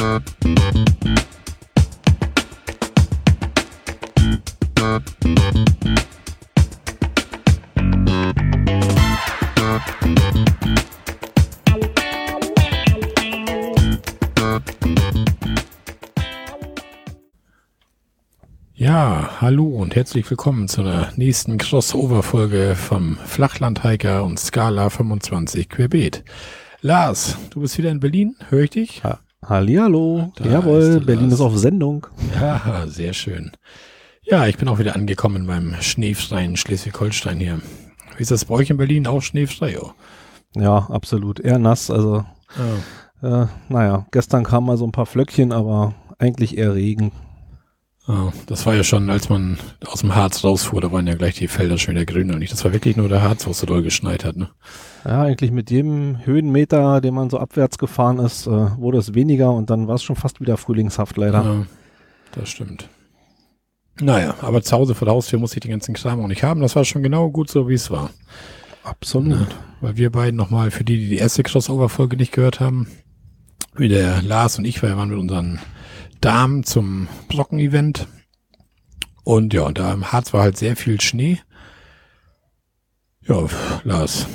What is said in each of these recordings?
Ja, hallo und herzlich willkommen zu einer nächsten Crossover-Folge vom Flachlandhiker und Scala 25 Querbeet. Lars, du bist wieder in Berlin, höre ich dich? Ha Hallihallo, da jawohl, ist Berlin ist auf Sendung. Ja, sehr schön. Ja, ich bin auch wieder angekommen in meinem schneefreien Schleswig-Holstein hier. Wie ist das bei euch in Berlin auch schneefrei? Oh? Ja, absolut, eher nass, also oh. äh, naja, gestern kamen mal so ein paar Flöckchen, aber eigentlich eher Regen. Oh, das war ja schon, als man aus dem Harz rausfuhr, da waren ja gleich die Felder schön der grün und nicht. Das war wirklich nur der Harz, wo es so doll geschneit hat, ne? Ja, eigentlich mit jedem Höhenmeter, den man so abwärts gefahren ist, äh, wurde es weniger und dann war es schon fast wieder frühlingshaft leider. Ja, das stimmt. Naja, aber zu Hause vor der Haustür muss ich den ganzen Kram auch nicht haben. Das war schon genau gut so, wie es war. Absolut. Ja, weil wir beiden nochmal, für die, die die erste Crossover-Folge nicht gehört haben, wie der Lars und ich, weil wir waren mit unseren Damen zum Brocken-Event. Und ja, da im Harz war halt sehr viel Schnee. Ja, Lars,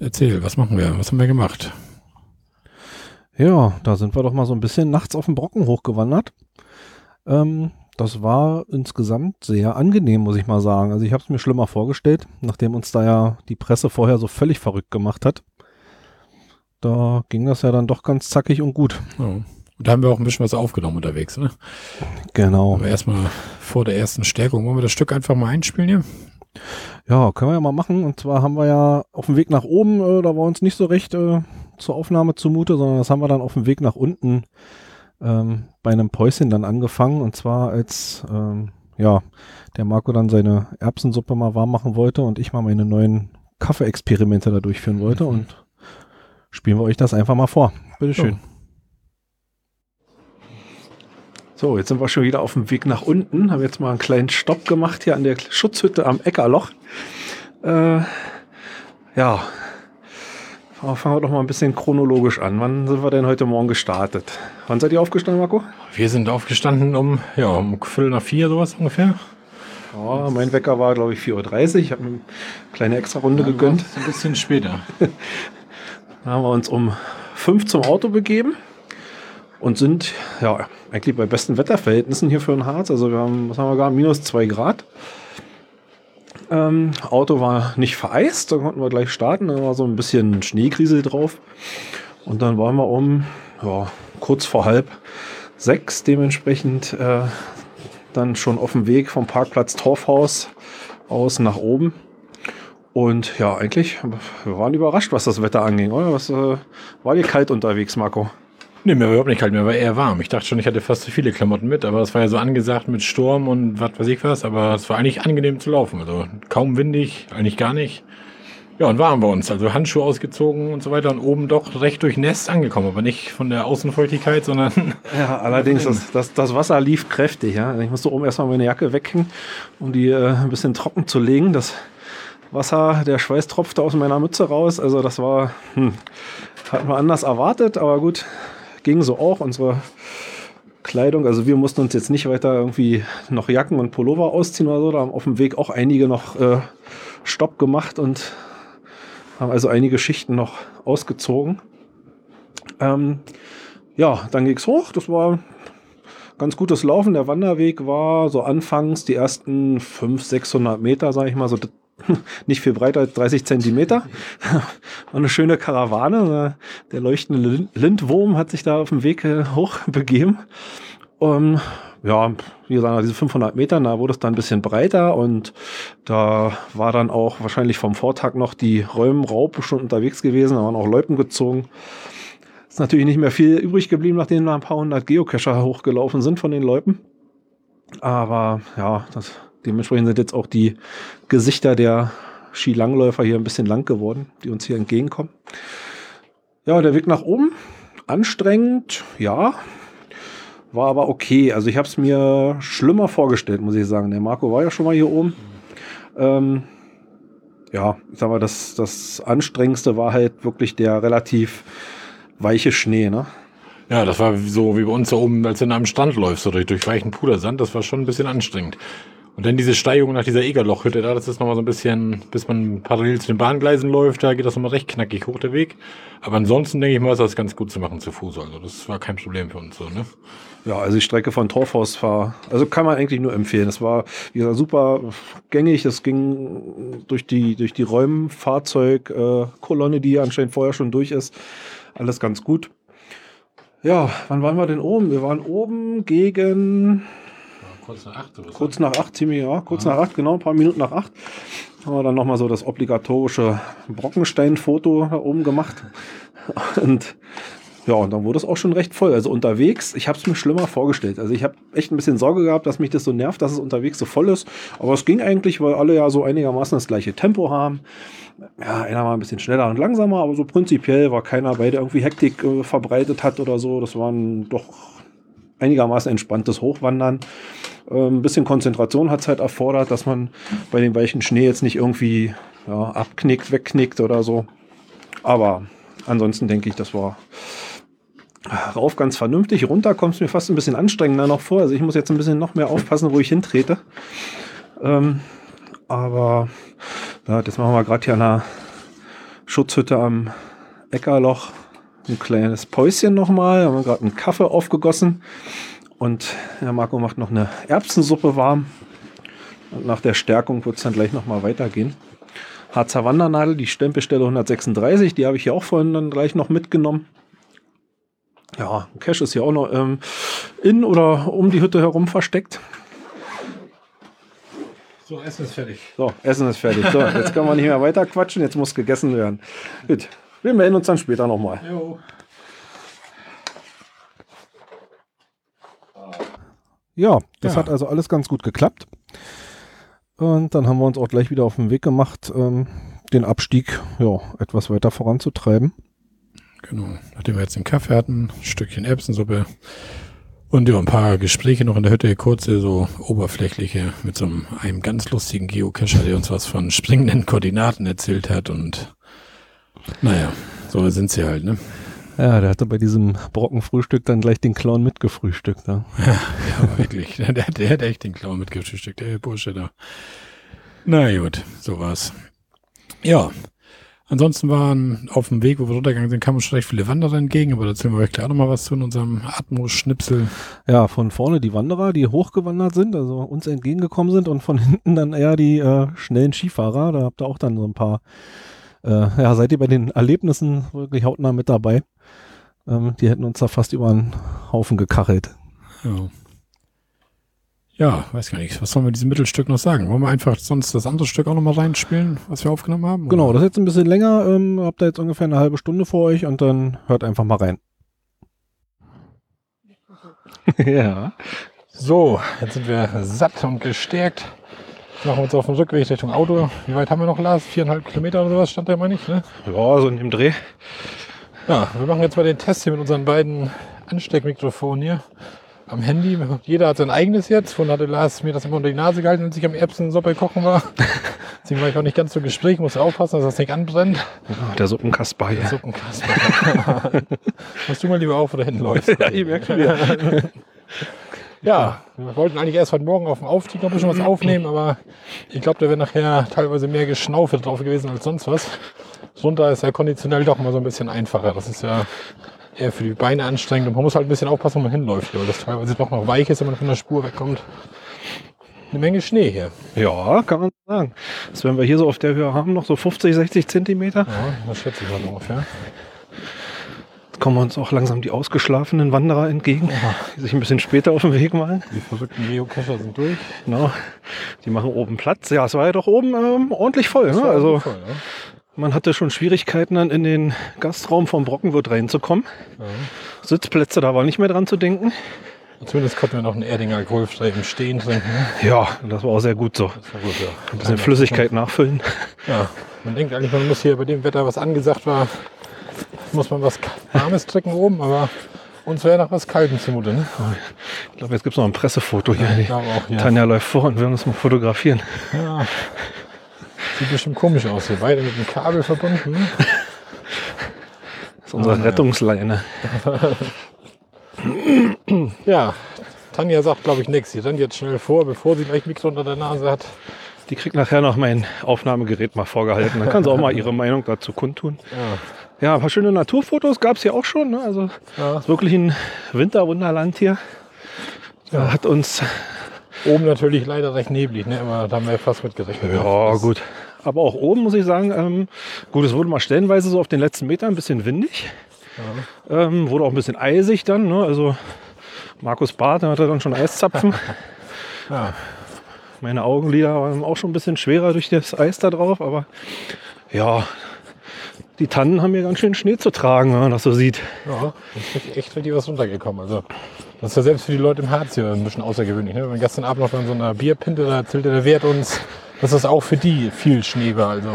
erzähl, was machen wir? Was haben wir gemacht? Ja, da sind wir doch mal so ein bisschen nachts auf den Brocken hochgewandert. Ähm, das war insgesamt sehr angenehm, muss ich mal sagen. Also ich habe es mir schlimmer vorgestellt, nachdem uns da ja die Presse vorher so völlig verrückt gemacht hat. Da ging das ja dann doch ganz zackig und gut. Ja. Und da haben wir auch ein bisschen was aufgenommen unterwegs, ne? Genau. Aber erstmal vor der ersten Stärkung. Wollen wir das Stück einfach mal einspielen hier? Ja, können wir ja mal machen. Und zwar haben wir ja auf dem Weg nach oben, äh, da war uns nicht so recht äh, zur Aufnahme zumute, sondern das haben wir dann auf dem Weg nach unten ähm, bei einem Päuschen dann angefangen. Und zwar als ähm, ja, der Marco dann seine Erbsensuppe mal warm machen wollte und ich mal meine neuen Kaffeeexperimente da durchführen wollte. Mhm. Und spielen wir euch das einfach mal vor. Bitteschön. Oh. So, jetzt sind wir schon wieder auf dem Weg nach unten. Haben jetzt mal einen kleinen Stopp gemacht hier an der Schutzhütte am Eckerloch. Äh, ja, fangen wir doch mal ein bisschen chronologisch an. Wann sind wir denn heute Morgen gestartet? Wann seid ihr aufgestanden, Marco? Wir sind aufgestanden um, ja, um Viertel nach vier, sowas ungefähr. Ja, mein Wecker war, glaube ich, 4.30 Uhr. Ich habe eine kleine extra Runde ja, gegönnt. Ein bisschen später. da haben wir uns um fünf zum Auto begeben und sind ja eigentlich bei besten Wetterverhältnissen hier für den Harz. Also wir haben, was haben wir gar, minus zwei Grad. Ähm, Auto war nicht vereist, da konnten wir gleich starten. Da war so ein bisschen Schneekrise drauf. Und dann waren wir um ja, kurz vor halb sechs dementsprechend äh, dann schon auf dem Weg vom Parkplatz Torfhaus aus nach oben. Und ja, eigentlich, wir waren überrascht, was das Wetter anging, oder? Was, äh, war dir kalt unterwegs, Marco? Nee, mir war überhaupt nicht kalt, mir war eher warm. Ich dachte schon, ich hatte fast zu viele Klamotten mit, aber es war ja so angesagt mit Sturm und was weiß ich was, aber es war eigentlich angenehm zu laufen. Also kaum windig, eigentlich gar nicht. Ja, und waren wir uns. Also Handschuhe ausgezogen und so weiter und oben doch recht durchnässt angekommen, aber nicht von der Außenfeuchtigkeit, sondern. Ja, allerdings, das, das, das Wasser lief kräftig, ja. Ich musste oben erstmal meine Jacke weghängen, um die äh, ein bisschen trocken zu legen. Das Wasser, der Schweiß tropfte aus meiner Mütze raus. Also das war, hm, hatten wir anders erwartet, aber gut, ging so auch. Unsere Kleidung, also wir mussten uns jetzt nicht weiter irgendwie noch Jacken und Pullover ausziehen oder so. Da haben auf dem Weg auch einige noch äh, Stopp gemacht und haben also einige Schichten noch ausgezogen. Ähm, ja, dann ging es hoch. Das war ganz gutes Laufen. Der Wanderweg war so anfangs die ersten 500, 600 Meter, sage ich mal, so nicht viel breiter als 30 Zentimeter. War eine schöne Karawane. Der leuchtende Lindwurm hat sich da auf dem Weg äh, hoch begeben. Um, ja, wie gesagt, diese 500 Meter, da wurde es dann ein bisschen breiter und da war dann auch wahrscheinlich vom Vortag noch die Räumraupe schon unterwegs gewesen, da waren auch Loipen gezogen. Ist natürlich nicht mehr viel übrig geblieben, nachdem da ein paar hundert Geocacher hochgelaufen sind von den Loipen. Aber ja, das Dementsprechend sind jetzt auch die Gesichter der Skilangläufer hier ein bisschen lang geworden, die uns hier entgegenkommen. Ja, der Weg nach oben, anstrengend, ja, war aber okay. Also ich habe es mir schlimmer vorgestellt, muss ich sagen. Der Marco war ja schon mal hier oben. Ähm, ja, ich sag mal, das, das Anstrengendste war halt wirklich der relativ weiche Schnee, ne? Ja, das war so wie bei uns da oben, als du in einem Strand läufst, so durch, durch weichen Pudersand. Das war schon ein bisschen anstrengend. Und dann diese Steigung nach dieser Egerlochhütte da, das ist nochmal so ein bisschen, bis man parallel zu den Bahngleisen läuft, da geht das nochmal recht knackig hoch der Weg. Aber ansonsten denke ich mal, ist das ganz gut zu machen zu Fuß. Also das war kein Problem für uns so, ne? Ja, also die Strecke von Torfhaus war, also kann man eigentlich nur empfehlen. Es war, wie gesagt, super gängig. Es ging durch die, durch die Räumfahrzeugkolonne, die anscheinend vorher schon durch ist. Alles ganz gut. Ja, wann waren wir denn oben? Wir waren oben gegen Kurz nach acht oder. Kurz nach acht, ziemlich, ja, kurz nach acht, genau, ein paar Minuten nach acht. Haben wir dann nochmal so das obligatorische Brockenstein-Foto da oben gemacht. Und ja, und dann wurde es auch schon recht voll. Also unterwegs, ich habe es mir schlimmer vorgestellt. Also ich habe echt ein bisschen Sorge gehabt, dass mich das so nervt, dass es unterwegs so voll ist. Aber es ging eigentlich, weil alle ja so einigermaßen das gleiche Tempo haben. Ja, einer war ein bisschen schneller und langsamer, aber so prinzipiell war keiner bei, der irgendwie Hektik äh, verbreitet hat oder so. Das waren doch einigermaßen entspanntes Hochwandern. Ähm, ein bisschen Konzentration hat es halt erfordert, dass man bei dem weichen Schnee jetzt nicht irgendwie ja, abknickt, wegknickt oder so. Aber ansonsten denke ich, das war rauf ganz vernünftig. Runter kommt es mir fast ein bisschen anstrengender noch vor. Also ich muss jetzt ein bisschen noch mehr aufpassen, wo ich hintrete. Ähm, aber ja, das machen wir gerade hier an der Schutzhütte am Eckerloch. Ein kleines Päuschen nochmal. Haben wir gerade einen Kaffee aufgegossen. Und der Marco macht noch eine Erbsensuppe warm. Und nach der Stärkung wird es dann gleich nochmal weitergehen. Harzer Wandernadel, die Stempelstelle 136, die habe ich hier auch vorhin dann gleich noch mitgenommen. Ja, Cash ist hier auch noch ähm, in oder um die Hütte herum versteckt. So, Essen ist fertig. So, Essen ist fertig. So, jetzt können wir nicht mehr weiter quatschen, jetzt muss gegessen werden. Gut, wir melden uns dann später nochmal. Jo. Ja, das ja. hat also alles ganz gut geklappt. Und dann haben wir uns auch gleich wieder auf den Weg gemacht, ähm, den Abstieg ja, etwas weiter voranzutreiben. Genau. Nachdem wir jetzt den Kaffee hatten, ein Stückchen Erbsensuppe und ja, ein paar Gespräche noch in der Hütte, kurze, so oberflächliche, mit so einem, einem ganz lustigen Geocacher, der uns was von springenden Koordinaten erzählt hat und naja, so sind sie halt, ne? Ja, der hatte bei diesem Brockenfrühstück dann gleich den Clown mitgefrühstückt. Ne? Ja, ja wirklich. Der, der hat echt den Clown mitgefrühstückt, der Bursche da. Na gut, so war's. Ja, ansonsten waren auf dem Weg, wo wir runtergegangen sind, kamen uns schon recht viele Wanderer entgegen, aber da erzählen wir euch gleich nochmal was zu in unserem Atmos-Schnipsel. Ja, von vorne die Wanderer, die hochgewandert sind, also uns entgegengekommen sind und von hinten dann eher die äh, schnellen Skifahrer. Da habt ihr auch dann so ein paar äh, ja, seid ihr bei den Erlebnissen wirklich hautnah mit dabei? Ähm, die hätten uns da fast über einen Haufen gekachelt. Ja. Ja, weiß gar nicht. Was sollen wir diesem Mittelstück noch sagen? Wollen wir einfach sonst das andere Stück auch nochmal reinspielen, was wir aufgenommen haben? Oder? Genau, das ist jetzt ein bisschen länger. Ähm, habt ihr jetzt ungefähr eine halbe Stunde vor euch und dann hört einfach mal rein. ja. So, jetzt sind wir satt und gestärkt. Machen wir uns auf den Rückweg Richtung Auto. Wie weit haben wir noch, Lars? Viereinhalb Kilometer oder sowas stand da immer nicht, ne? Ja, so in dem Dreh. Ja, wir machen jetzt mal den Test hier mit unseren beiden Ansteckmikrofonen hier am Handy. Jeder hat sein eigenes jetzt. Vorhin hatte Lars mir das immer unter die Nase gehalten, als ich am Erbsensuppe kochen war. Deswegen war ich auch nicht ganz so gespräch, muss aufpassen, dass das nicht anbrennt. Ja, der Suppenkasper hier. Der Suppenkasper. Musst du mal lieber auf oder hinten läufst. ja, ich merke schon Ja, wir wollten eigentlich erst heute Morgen auf dem Aufstieg noch ein bisschen was aufnehmen, aber ich glaube, da wäre nachher teilweise mehr Geschnaufe drauf gewesen als sonst was. Runter ist ja konditionell doch mal so ein bisschen einfacher. Das ist ja eher für die Beine anstrengend und man muss halt ein bisschen aufpassen, wo man hinläuft, weil das teilweise doch noch weich ist, wenn man von der Spur wegkommt. Eine Menge Schnee hier. Ja, kann man sagen. Das werden wir hier so auf der Höhe haben, noch so 50, 60 Zentimeter. Ja, das schätze ich mal ungefähr kommen uns auch langsam die ausgeschlafenen Wanderer entgegen, ja. die sich ein bisschen später auf den Weg machen. Die verrückten Geocacher sind durch. Genau. Die machen oben Platz. Ja, es war ja doch oben ähm, ordentlich voll. Ne? Also voll, ja. Man hatte schon Schwierigkeiten, dann in den Gastraum vom Brockenwirt reinzukommen. Ja. Sitzplätze, da war nicht mehr dran zu denken. Zumindest konnten wir noch einen Erdinger alkoholfrei im Stehen trinken. Ne? Ja, das war auch sehr gut so. Das war gut, ja. Ein bisschen Flüssigkeit nachfüllen. Ja, man denkt eigentlich, man muss hier bei dem Wetter, was angesagt war, muss man was Warmes trinken oben, aber uns wäre nach was Kaltem zumute. Ne? Ich glaube, jetzt gibt es noch ein Pressefoto hier. Ja, auch, ja. Tanja läuft vor und wir uns mal fotografieren. Ja. Sieht bestimmt komisch aus hier. Beide mit dem Kabel verbunden. Das ist unsere ah, Rettungsleine. Ja, Tanja sagt, glaube ich, nichts. Sie rennt jetzt schnell vor, bevor sie gleich Mikro unter der Nase hat. Die kriegt nachher noch mein Aufnahmegerät mal vorgehalten. Dann kann sie auch mal ihre Meinung dazu kundtun. Ja, Ja, ein paar schöne Naturfotos gab es hier auch schon. Ne? Also Ja. ist wirklich ein Winterwunderland hier. Ja, hat uns, Oben natürlich leider recht neblig, ne? aber da haben wir ja fast mit gerechnet. ja gut. Aber auch oben muss ich sagen, ähm, gut, es wurde mal stellenweise so auf den letzten Metern ein bisschen windig. Ähm, wurde auch ein bisschen eisig dann. Ne? Also Markus Barth, hatte dann schon Eiszapfen. Ja. Meine Augenlider waren auch schon ein bisschen schwerer durch das Eis da drauf, aber ja, die Tannen haben hier ganz schön Schnee zu tragen, wenn man das so sieht. Ja, richtig, echt richtig was runtergekommen. Also, das ist ja selbst für die Leute im Harz hier ein bisschen außergewöhnlich. Ne? Wir gestern Abend noch in so einer Bierpinte, da erzählte der Wert uns, dass das auch für die viel Schnee war. Also,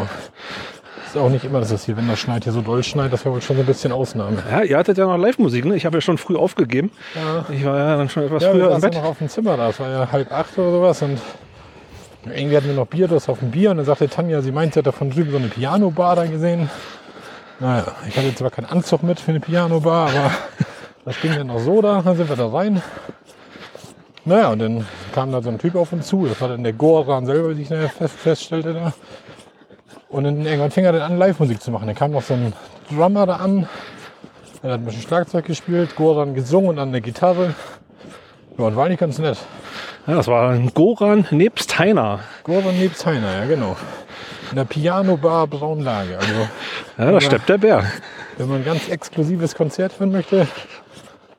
ist auch nicht immer, dass es hier, wenn das schneit, hier so doll schneit, das wäre wohl schon so ein bisschen Ausnahme. Ja, ihr hattet ja noch Live-Musik, ne? Ich habe ja schon früh aufgegeben. Ja. Ich war ja dann schon etwas Ja, früher im Bett. noch auf dem Zimmer da. Es war ja halb acht oder sowas. Und irgendwie hatten wir noch Bier, das auf dem Bier. Und dann sagte Tanja, sie meint, sie hat da von drüben so eine Piano-Bar da gesehen. Naja, ich hatte zwar keinen Anzug mit für eine Piano-Bar, aber das ging dann auch so da. Dann sind wir da rein. Naja, und dann kam da so ein Typ auf uns zu. Das war dann der Goran selber, wie ich nachher fest, feststellte da. Und dann irgendwann fing er dann an, Live-Musik zu machen. Dann kam noch so ein Drummer da an. Er hat ein bisschen Schlagzeug gespielt, Goran gesungen und dann eine Gitarre. Ja, und war eigentlich ganz nett. Ja, das war ein Goran nebst Heiner. Goran nebst Heiner, ja genau. In der Piano-Bar Braunlage. Also, Ja, da steppt der Bär. wenn man ein ganz exklusives Konzert hören möchte,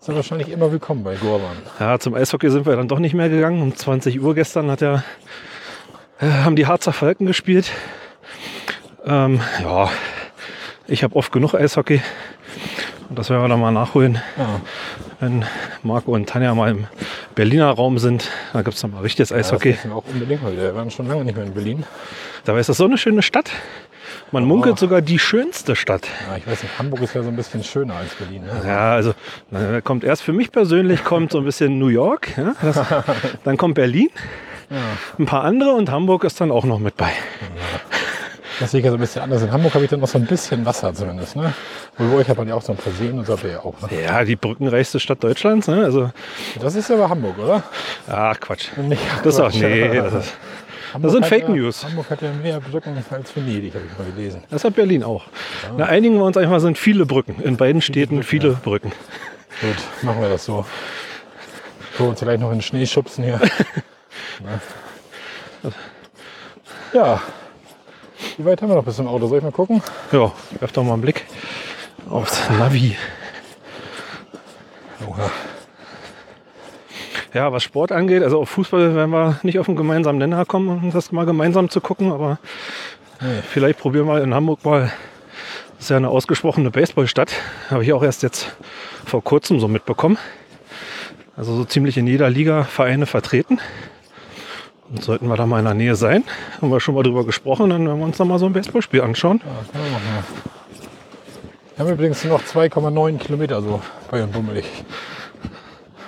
er wahrscheinlich immer willkommen bei Goran. Ja, zum Eishockey sind wir dann doch nicht mehr gegangen. Um 20 Uhr gestern hat er, äh, haben die Harzer Falken gespielt. Ähm, ja, ich habe oft genug Eishockey. Und das werden wir dann mal nachholen, Ja, wenn Marco und Tanja mal im Berliner Raum sind. Da gibt es dann mal richtiges das Eishockey. müssen wir auch unbedingt mal. Wir waren schon lange nicht mehr in Berlin. Dabei ist das so eine schöne Stadt. Man munkelt sogar die schönste Stadt. Ja, ich weiß nicht, Hamburg ist ja so ein bisschen schöner als Berlin. Ne? Ja, also na, kommt erst für mich persönlich kommt so ein bisschen New York, ja, das, dann kommt Berlin, ein paar andere und Hamburg ist dann auch noch mit bei. Das sehe ich ja so ein bisschen anders. In Hamburg habe ich dann noch so ein bisschen Wasser zumindest. Ne? Euch hat man ja auch so ein Versehen und so ja auch. Ne? Ja, die brückenreichste Stadt Deutschlands, ne? Also, Das ist aber Hamburg, oder? ach Quatsch. Nicht Das ist auch, nee, das, ist, Hamburg sind hat Fake ja, News. Hamburg hat ja mehr Brücken als Venedig, habe ich mal gelesen. das hat Berlin auch. Na, einigen wir uns einfach, sind viele Brücken. In beiden Städten viele Brücken. Gut, machen wir das so. So, uns vielleicht noch in den Schnee schubsen hier. Ja. Wie weit haben wir noch bis zum Auto? Soll ich mal gucken? Ja, werf doch mal einen Blick aufs Navi. Oha. Ja, was Sport angeht, also auf Fußball werden wir nicht auf einen gemeinsamen Nenner kommen, um das mal gemeinsam zu gucken, aber Nee. vielleicht probieren wir in Hamburg mal. Das ist ja eine ausgesprochene Baseballstadt. Habe ich auch erst jetzt vor kurzem so mitbekommen. Also so ziemlich in jeder Liga Vereine vertreten. Und sollten wir da mal in der Nähe sein, haben wir schon mal drüber gesprochen, dann werden wir uns da mal so ein Baseballspiel anschauen. Ja, ja. Wir haben übrigens noch 2,9 Kilometer so bei und bummelig.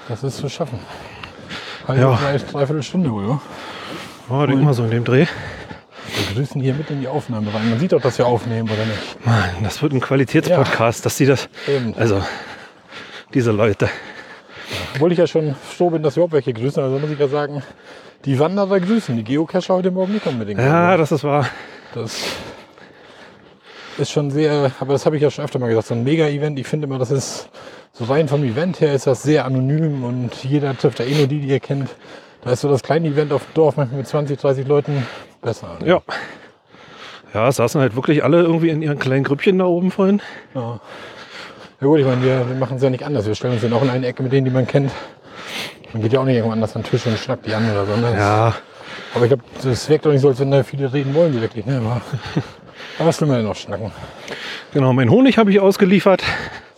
Das ist zu schaffen. Halbe, Ja. drei, dreiviertel Stunde wohl, ja? Ja, denk mal so in dem Dreh. Wir grüßen hier mit in die Aufnahme rein. Man sieht doch, dass wir aufnehmen, oder nicht? Mann, das wird ein Qualitätspodcast, dass die das. Eben. Also, diese Leute. Obwohl ich ja schon froh bin, dass wir überhaupt welche grüßen. Also muss ich ja sagen, die Wanderer grüßen. Die Geocacher heute Morgen nicht unbedingt. Ja, das ist wahr. Das ist schon sehr, aber das habe ich ja schon öfter mal gesagt, so ein Mega-Event, ich finde immer, das ist so rein vom Event her ist das sehr anonym und jeder trifft da eh nur die, die ihr kennt. Da ist so das kleine Event auf dem Dorf manchmal mit 20, 30 Leuten besser. Ja. Ja, es saßen halt wirklich alle irgendwie in ihren kleinen Grüppchen da oben vorhin. Ja, ja gut, ich meine, wir, wir machen es ja nicht anders. Wir stellen uns dann auch in eine Ecke mit denen, die man kennt. Man geht ja auch nicht irgendwo anders an den Tisch und schnackt die an oder so. Ne? Ja, Aber ich glaube, das wirkt doch nicht so, als wenn da viele reden wollen, die wirklich. Ne? Aber, aber was will man denn noch schnacken? genau. Mein Honig habe ich ausgeliefert.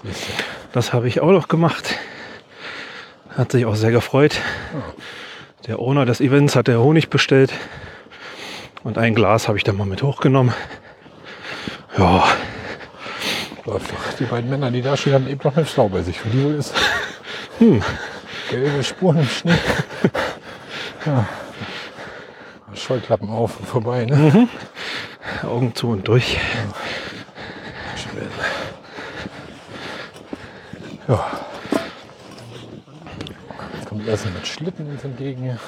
Siehst du. Das habe ich auch noch gemacht. Hat sich auch sehr gefreut. Der Owner des Events hat der Honig bestellt. Und ein Glas habe ich dann mal mit hochgenommen. Ja. Die beiden Männer, die da stehen, haben eben noch eine Frau bei sich. Für die wohl ist gelbe Spuren im Schnee. Ja. Scheuklappen auf und vorbei. Ne? Augen zu und durch. Ja. Kommt Essen mit Schlitten uns entgegen.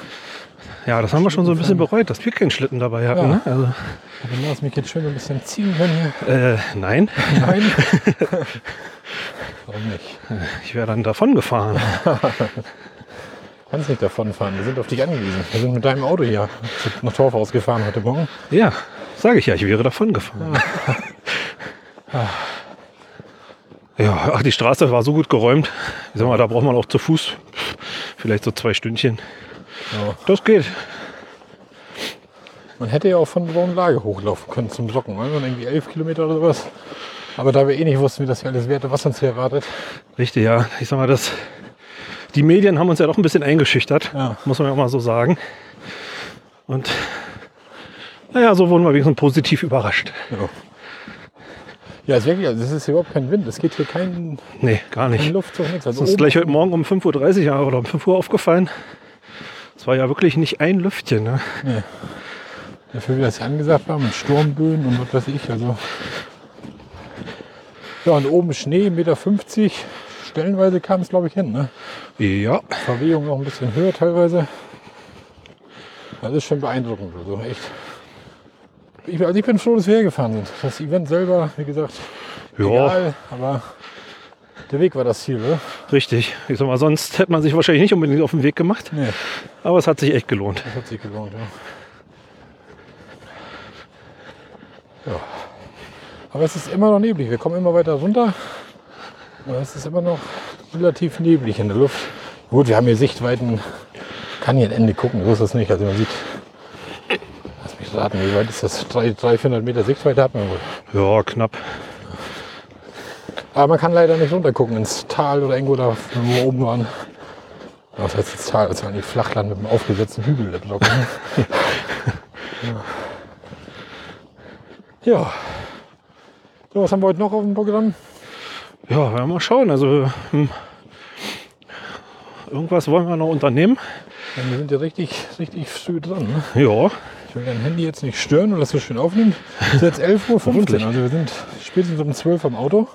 Ja, das haben wir schon so ein bisschen bereut, dass wir keinen Schlitten dabei hatten. Ja. Ne? Also, Aber lass mich jetzt schön ein bisschen ziehen können äh, nein, hier. Nein. Warum nicht? ich wäre dann davon gefahren. Kannst nicht davonfahren. Wir sind auf dich angewiesen. Wir sind mit deinem Auto hier nach Torfhaus gefahren heute Morgen. Ja, sage ich ja, ich wäre davon gefahren. Ja, ach, die Straße war so gut geräumt. Ich sag mal, da braucht man auch zu Fuß vielleicht so zwei Stündchen. Ja. Das geht. Man hätte ja auch von Braunlage hochlaufen können zum Socken. Dann irgendwie elf Kilometer oder sowas. Aber da wir eh nicht wussten, wie das hier alles werte, was uns hier erwartet. Richtig, ja. Ich sag mal, das, die Medien haben uns ja doch ein bisschen eingeschüchtert, Ja. muss man ja auch mal so sagen. Und naja, so wurden wir wenigstens positiv überrascht. Ja, ja ist wirklich, also es ist hier überhaupt kein Wind. Es geht hier kein, Nee, gar kein nicht. Luftzug, nichts. Also Das ist gleich heute Morgen um 5.30 Uhr oder um 5 Uhr aufgefallen. Es war ja wirklich nicht ein Lüftchen. Ne? Dafür, wie das hier angesagt war, mit Sturmböen und was weiß ich. Also. Ja, und oben Schnee, 1,50 Meter. Stellenweise kam es, glaube ich, hin. Ne? Ja, Verwehung noch ein bisschen höher teilweise. Das ist schon beeindruckend. Also echt. Ich, also ich bin froh, dass wir hergefahren sind. Das Event selber, wie gesagt, ja, egal, aber der Weg war das Ziel, oder? richtig. Ich sag mal, sonst hätte man sich wahrscheinlich nicht unbedingt auf den Weg gemacht. Nee, Aber es hat sich echt gelohnt. das hat sich gelohnt, ja. ja. Aber es ist immer noch neblig. Wir kommen immer weiter runter. Aber es ist immer noch relativ neblig in der Luft. Gut, wir haben hier Sichtweiten. Kann hier ein Ende gucken, so ist das nicht. Also man sieht, lass mich raten, wie weit ist das? 300, 400 Meter Sichtweite hat man wohl. Ja, knapp. Aber man kann leider nicht runter gucken ins Tal oder irgendwo da, oben waren. Was heißt das Tal? Das war nicht Flachland mit einem aufgesetzten Hügel da drauf. Ne? ja. ja. So, was haben wir heute noch auf dem Programm? Ja, werden wir mal schauen. Also hm, irgendwas wollen wir noch unternehmen. Ja, wir sind ja richtig, richtig früh dran. Ne? Ja, Ich will dein Handy jetzt nicht stören und das so schön aufnehmen. Es ist jetzt 11.15 Uhr. Also wir sind spätestens um 12 Uhr am Auto.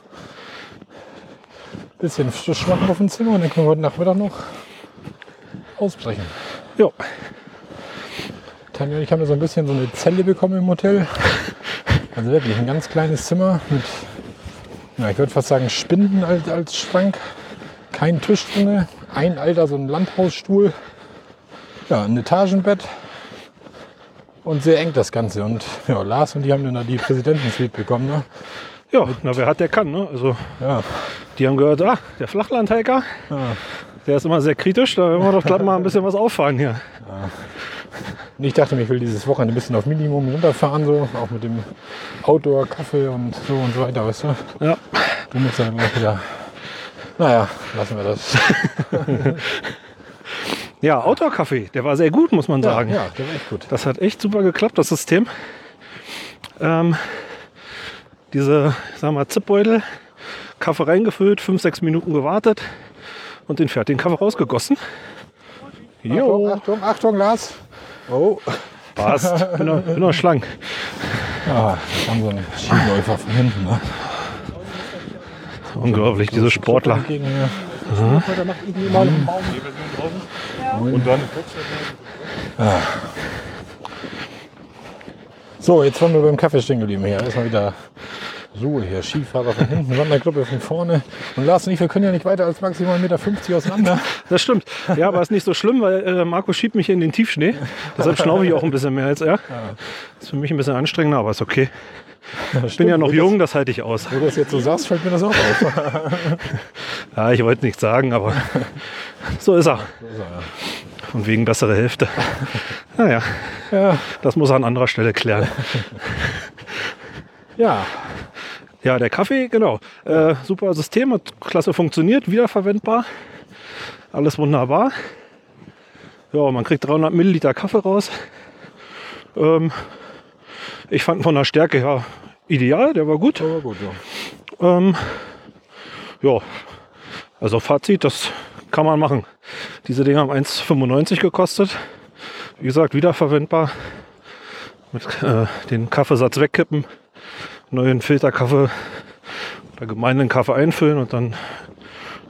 Bisschen frisch machen auf dem Zimmer und dann können wir heute Nachmittag noch ausbrechen. ja. Tanja und ich haben so ein bisschen so eine Zelle bekommen im Hotel. Also wirklich ein ganz kleines Zimmer mit, ja, ich würde fast sagen, Spinden als, als Schrank. Kein Tisch drin, ein alter, so ein Landhausstuhl. Ja, ein Etagenbett. Und sehr eng das Ganze. Und ja, Lars und die haben dann da die Präsidentensuite bekommen. Ne? Ja, na wer hat, der kann. Ne? Also Ja, die haben gehört, ah, der Flachlandhiker, ja. der ist immer sehr kritisch. Da werden wir doch glatt mal ein bisschen was auffahren hier. Und ich dachte mir, ich will dieses Wochenende ein bisschen auf Minimum runterfahren, so, auch mit dem Outdoor, Kaffee und so und so weiter, weißt du? Ja, Du musst dann wieder. Naja, lassen wir das. ja Outdoor-Kaffee, der war sehr gut, muss man sagen. Ja, der war echt gut. Das hat echt super geklappt, das System. Ähm, diese, sag mal, Zipbeutel, Kaffee reingefüllt, fünf, sechs Minuten gewartet und den fertigen Kaffee rausgegossen. Achtung, Jo, Achtung, Achtung, Lars. Oh. passt. Bin noch, bin noch schlank. Ja, wir haben so einen Skiläufer von hinten. Ne? Unglaublich, diese Sportler. Gegen, mir. So, jetzt waren wir beim Kaffee stehen geblieben hier. Erstmal wieder Ruhe hier. Skifahrer von hinten, Wandergruppe von vorne. Und Lars und ich, wir können ja nicht weiter als maximal 1,50 Meter auseinander. Das stimmt. Ja, aber ist nicht so schlimm, weil äh, Marco schiebt mich in den Tiefschnee. Deshalb schnaufe ich auch ein bisschen mehr als er. Ist für mich ein bisschen anstrengender, aber ist okay. Ich bin ja noch jung, das halte ich aus. Wo du das jetzt so sagst, fällt mir das auch auf. Ja, ich wollte nichts sagen, aber so ist er. Und wegen bessere Hälfte. Naja, Ja, das muss er an anderer Stelle klären. ja. Ja, der Kaffee, genau. Äh, super System, hat klasse funktioniert, wiederverwendbar. Alles wunderbar. Ja, man kriegt 300 Milliliter Kaffee raus. Ähm, ich fand von der Stärke her ideal, der war gut. Aber gut, ja. Ähm, ja, also Fazit, das kann man machen. Diese Dinger haben 1,95 gekostet. Wie gesagt, wiederverwendbar. Mit äh, den Kaffeesatz wegkippen, neuen Filterkaffee oder gemeinen Kaffee einfüllen und dann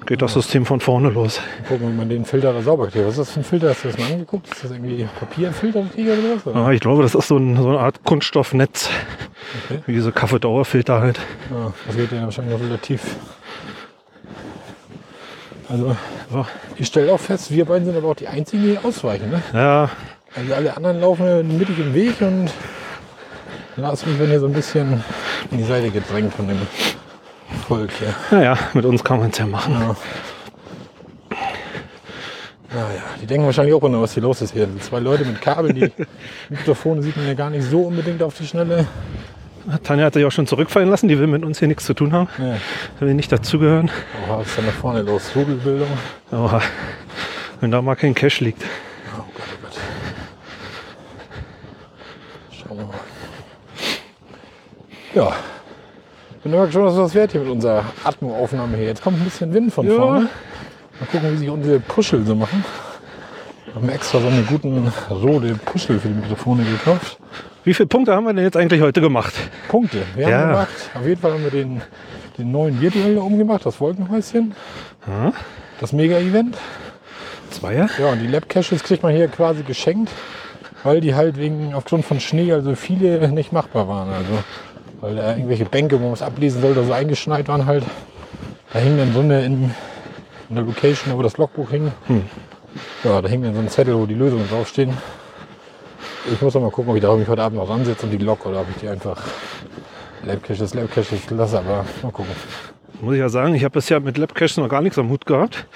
geht das System von vorne los. Gucken, wie man den Filter da sauber kriegt. Was ist das für ein Filter? Hast du das mal angeguckt? Ist das irgendwie Papierfilter oder sowas? Oder? Ja, ich glaube, das ist so, ein, so eine Art Kunststoffnetz. Okay. Wie diese Kaffeedauerfilter halt. Ja, das geht ja wahrscheinlich relativ. Also, So. ich stelle auch fest, wir beiden sind aber auch die einzigen, die ausweichen. Ne? Ja, Also alle anderen laufen mittig im Weg und Lars und ich werden hier so ein bisschen in die Seite gedrängt von dem Volk hier. naja, mit uns kann man es ja machen. Ja. Naja, die denken wahrscheinlich auch immer, was hier los ist hier. Zwei Leute mit Kabel, die Mikrofone sieht man ja gar nicht so unbedingt auf die Schnelle. Tanja hat sich auch schon zurückfallen lassen, die will mit uns hier nichts zu tun haben. Nee. Will nicht dazugehören. Oh, was ist denn da vorne los? Rudelbildung. Aber wenn da mal kein Cash liegt. Oh Gott, oh Gott. Schauen wir mal. Ja. Bin aber schon, was das wert hier mit unserer Atmo-Aufnahme hier. Jetzt kommt ein bisschen Wind von Ja. vorne. Mal gucken, wie sich unsere Puschel so machen. Wir haben extra so einen guten rote Puschel für die Mikrofone gekauft. Wie viele Punkte haben wir denn jetzt eigentlich heute gemacht? Punkte. Wir Ja. haben gemacht, auf jeden Fall haben wir den, den neuen virtuellen da oben gemacht, das Wolkenhäuschen. Ja. Das Mega-Event. Zweier? Ja, und die Lab-Caches kriegt man hier quasi geschenkt, weil die halt wegen aufgrund von Schnee, also viele nicht machbar waren. Also, weil da irgendwelche Bänke, wo man was ablesen sollte, so eingeschneit waren halt. Da hing dann so eine in, in der Location, wo das Logbuch hing. Ja, da hing dann so ein Zettel, wo die Lösungen draufstehen. Ich muss noch mal gucken, ob ich da mich heute Abend noch ransetze und die Log oder ob ich die einfach Lab-Caches, Lab-Caches lasse, aber mal gucken. Muss ich ja sagen, ich habe bisher mit Labcaches noch gar nichts am Hut gehabt.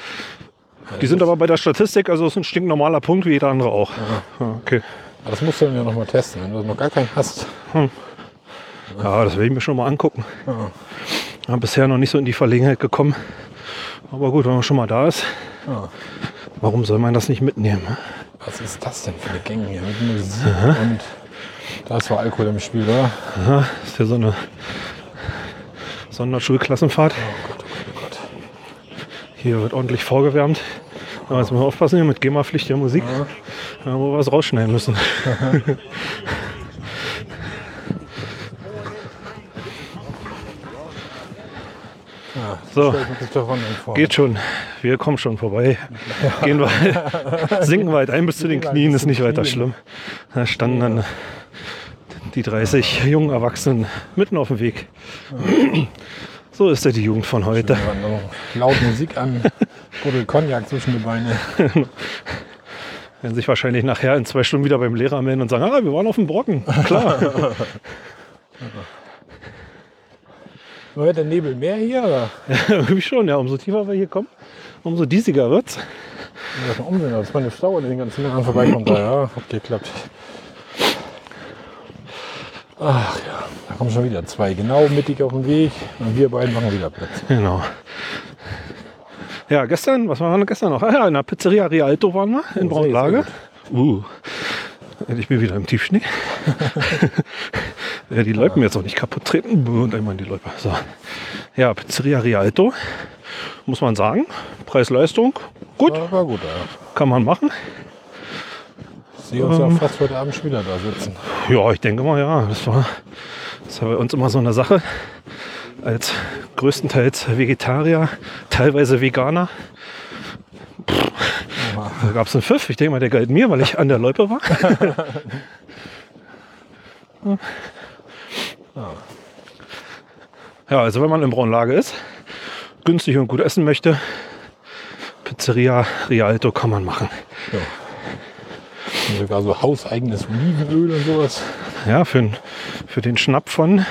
Die sind aber bei der Statistik, also es ist ein stinknormaler Punkt wie jeder andere auch. Ja, okay. Aber das musst du dann ja noch mal testen, wenn du noch gar keinen hast. Ja, das will ich mir schon mal angucken. Ja. Ja, bisher noch nicht so in die Verlegenheit gekommen. Aber gut, wenn man schon mal da ist, Ja. warum soll man das nicht mitnehmen? ne? Was ist das denn für eine Gang hier mit Musik und da ist zwar Alkohol im Spiel, oder? Aha, ist ja so eine Sonderschulklassenfahrt. Oh Gott, oh Gott, oh Gott. Hier wird ordentlich vorgewärmt. Aber jetzt müssen wir aufpassen hier mit GEMA-Pflicht der Musik, ja, wo wir was rausschneiden müssen. Ja, So. Geht schon. Wir kommen schon vorbei. Gehen weit, sinken weit ein bis zu den Knien, ist nicht weiter schlimm. Da standen dann die 30 jungen Erwachsenen mitten auf dem Weg. So ist ja die Jugend von heute. Laut Musik an, Buddel Cognac zwischen die Beine. Werden sich wahrscheinlich nachher in zwei Stunden wieder beim Lehrer melden und sagen, ah, wir waren auf dem Brocken. Klar. Wird der Nebel mehr hier? Oder? Irgendwie schon, ja. Umso tiefer wir hier kommen, umso diesiger wird's. Muss mal umsehen, dass meine Stau an den ganzen Männern vorbeikommt. Da, ja, hat geklappt. Ach ja, da kommen schon wieder zwei. Genau mittig auf dem Weg. Und wir beiden machen wieder Platz. Genau. Ja, gestern, was waren wir gestern noch? Ah, ja, in der Pizzeria Rialto waren wir, in Oh, Braunlage. Uh, ich bin wieder im Tiefschnee. ja, die Loipen jetzt auch nicht kaputt treten. Und einmal in die Loipe. So. Ja, Pizzeria Rialto. Muss man sagen. Preis-Leistung. Gut, Ja, war gut, ja. kann man machen. Sehe uns ja fast heute Abend schon wieder da sitzen. Ja, ich denke mal, ja. Das war, das war bei uns immer so eine Sache. Als größtenteils Vegetarier, teilweise Veganer. Oha. Da gab es einen Pfiff. Ich denke mal, der galt mir, weil ich an der Loipe war. ja, also wenn man in Braunlage ist, günstig und gut essen möchte, Pizzeria Rialto kann man machen. Ja. Und sogar so hauseigenes Olivenöl und sowas. Ja, für, für den Schnapp von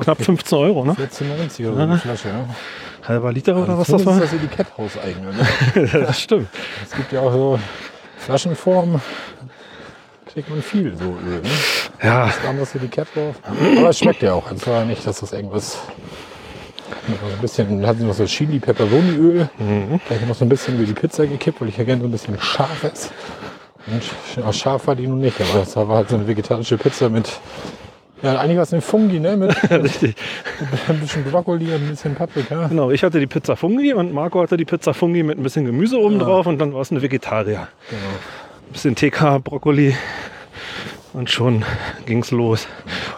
knapp 15 Euro, ne? 14,90 oder so eine Flasche. Ja. Halber Liter oder was das war? ist das Etikett hauseigen. Also. das stimmt. Es gibt ja auch so Flaschenformen. Kriegt man viel so Öl. Ne? Ja, Da haben wir das Etikett drauf. Aber es schmeckt ja auch. Es war nicht, dass das irgendwas. Ein bisschen, hat sie noch so Chili Pepperoni Öl. Da habe ich noch so ein bisschen über die Pizza gekippt, weil ich ja gerne so ein bisschen scharf esse. Und sch- scharf war die nun nicht, aber das war halt so eine vegetarische Pizza mit, ja, eigentlich was mit Fungi, ne? Mit, mit richtig. ein bisschen Brokkoli und ein bisschen Paprika. Genau, ich hatte die Pizza Fungi und Marco hatte die Pizza Fungi mit ein bisschen Gemüse oben drauf und dann war es eine Vegetarier. Genau. Ein bisschen TK, Brokkoli und schon ging's los.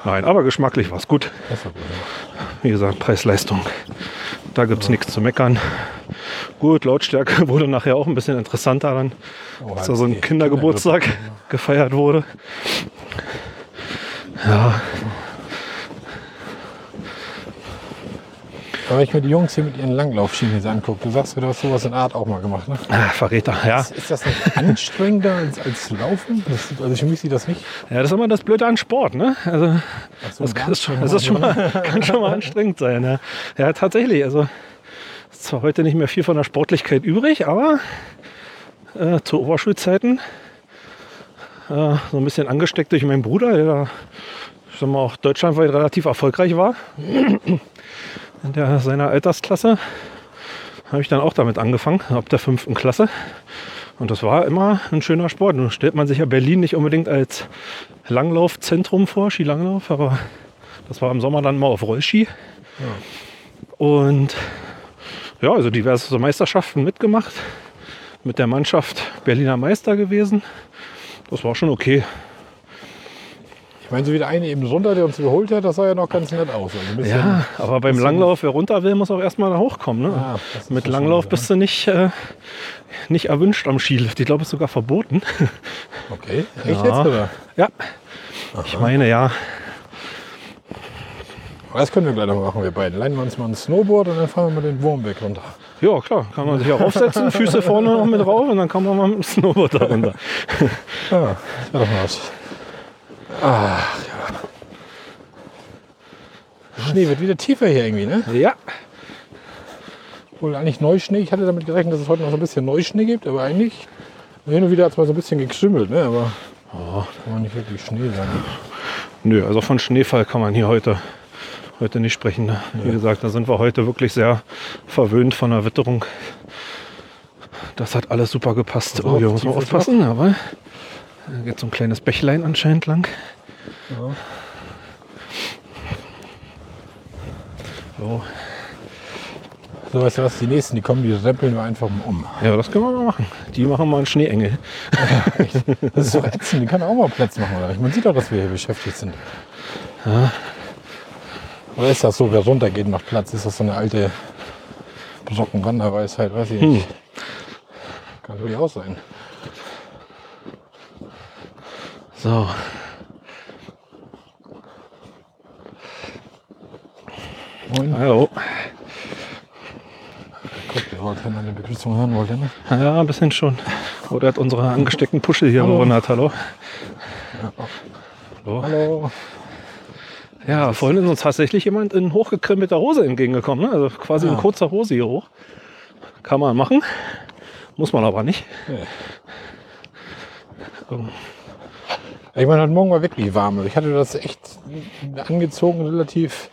Nein, aber geschmacklich war es gut. Das war gut. Ja. Wie gesagt, Preis-Leistung. Da gibt's nichts zu meckern. Gut, Lautstärke wurde nachher auch ein bisschen interessanter dann, Oh, als da so ein Kindergeburtstag gefeiert wurde. Ja, Aber wenn ich mir die Jungs hier mit ihren Langlaufschienen jetzt angucke, du sagst, du hast sowas in Art auch mal gemacht, ne? ah, Verräter, ja. Ist, ist das nicht anstrengender als, als Laufen? Das, also für mich sieht das nicht. Ja, das ist immer das Blöde an Sport, ne? Also, so, das, ist, nicht. das schon mal, kann schon mal anstrengend sein. Ja, ja tatsächlich. Also, ist zwar heute nicht mehr viel von der Sportlichkeit übrig, aber äh, zu Oberschulzeiten äh, so ein bisschen angesteckt durch meinen Bruder, der ich sag mal, auch deutschlandweit relativ erfolgreich war. In der, seiner Altersklasse habe ich dann auch damit angefangen, ab der fünften Klasse. Und das war immer ein schöner Sport. Nun stellt man sich ja Berlin nicht unbedingt als Langlaufzentrum vor, Skilanglauf, aber das war im Sommer dann mal auf Rollski. Und ja, also diverse Meisterschaften mitgemacht. Mit der Mannschaft Berliner Meister gewesen. Das war schon okay. Ich meine, so wie der eine eben runter, der uns überholt hat, das sah ja noch ganz nett aus. Also Ja, aber beim Langlauf, wer runter will, muss auch erstmal hochkommen. Ne? Ist Mit Langlauf bist du nicht, äh, nicht erwünscht am Skilift. Ich glaube, es ist sogar verboten. Okay, echt Ja. jetzt oder? ja, ich meine ja. Das können wir gleich noch machen, wir beiden. Leihen wir uns mal ein Snowboard und dann fahren wir mal den Wurmweg runter. Ja, klar, kann man sich auch aufsetzen, Füße vorne noch mit drauf und dann kann man mal mit dem Snowboard da runter. Ja, das wäre doch mal was. Ach ja. Schnee wird wieder tiefer hier irgendwie, ne? Ja, Wohl eigentlich Neuschnee. Ich hatte damit gerechnet, dass es heute noch so ein bisschen Neuschnee gibt, aber eigentlich hin und wieder hat es mal so ein bisschen gekrümmelt, ne? Aber kann man nicht wirklich Schnee sagen. nö, also von Schneefall kann man hier heute, heute nicht sprechen. Ne? Wie gesagt, da sind wir heute wirklich sehr verwöhnt von der Witterung. Das hat alles super gepasst. Pass Oh, hier muss man aufpassen, aber da geht so ein kleines Bächlein anscheinend lang. Ja. So. So, weißt du was, die nächsten, die kommen, die rempeln wir einfach mal um. Ja, das können wir mal machen. Die machen mal einen Schneeengel. Das ist doch ätzend, die kann auch mal Platz machen, oder? Man sieht doch, dass wir hier beschäftigt sind. Oder ist das so, wer runtergeht, macht Platz? Ist das so eine alte Brockenwanderweisheit? Weiß ich nicht. Kann natürlich auch sein. So. Moin. Hallo. Guck, der wollte eine Begrüßung hören, wollte, ne? Ja, ein bisschen schon. Oder hat unsere angesteckten Puschel hier Hallo. bewundert. Hallo. Hallo. Hallo. Ja, vorhin ist uns tatsächlich jemand in hochgekrempelter Hose entgegengekommen. Ne? Also quasi in Ja. kurzer Hose hier hoch. Kann man machen. Muss man aber nicht. Nee. Ich meine, heute Morgen war wirklich warm. Also ich hatte das echt angezogen, relativ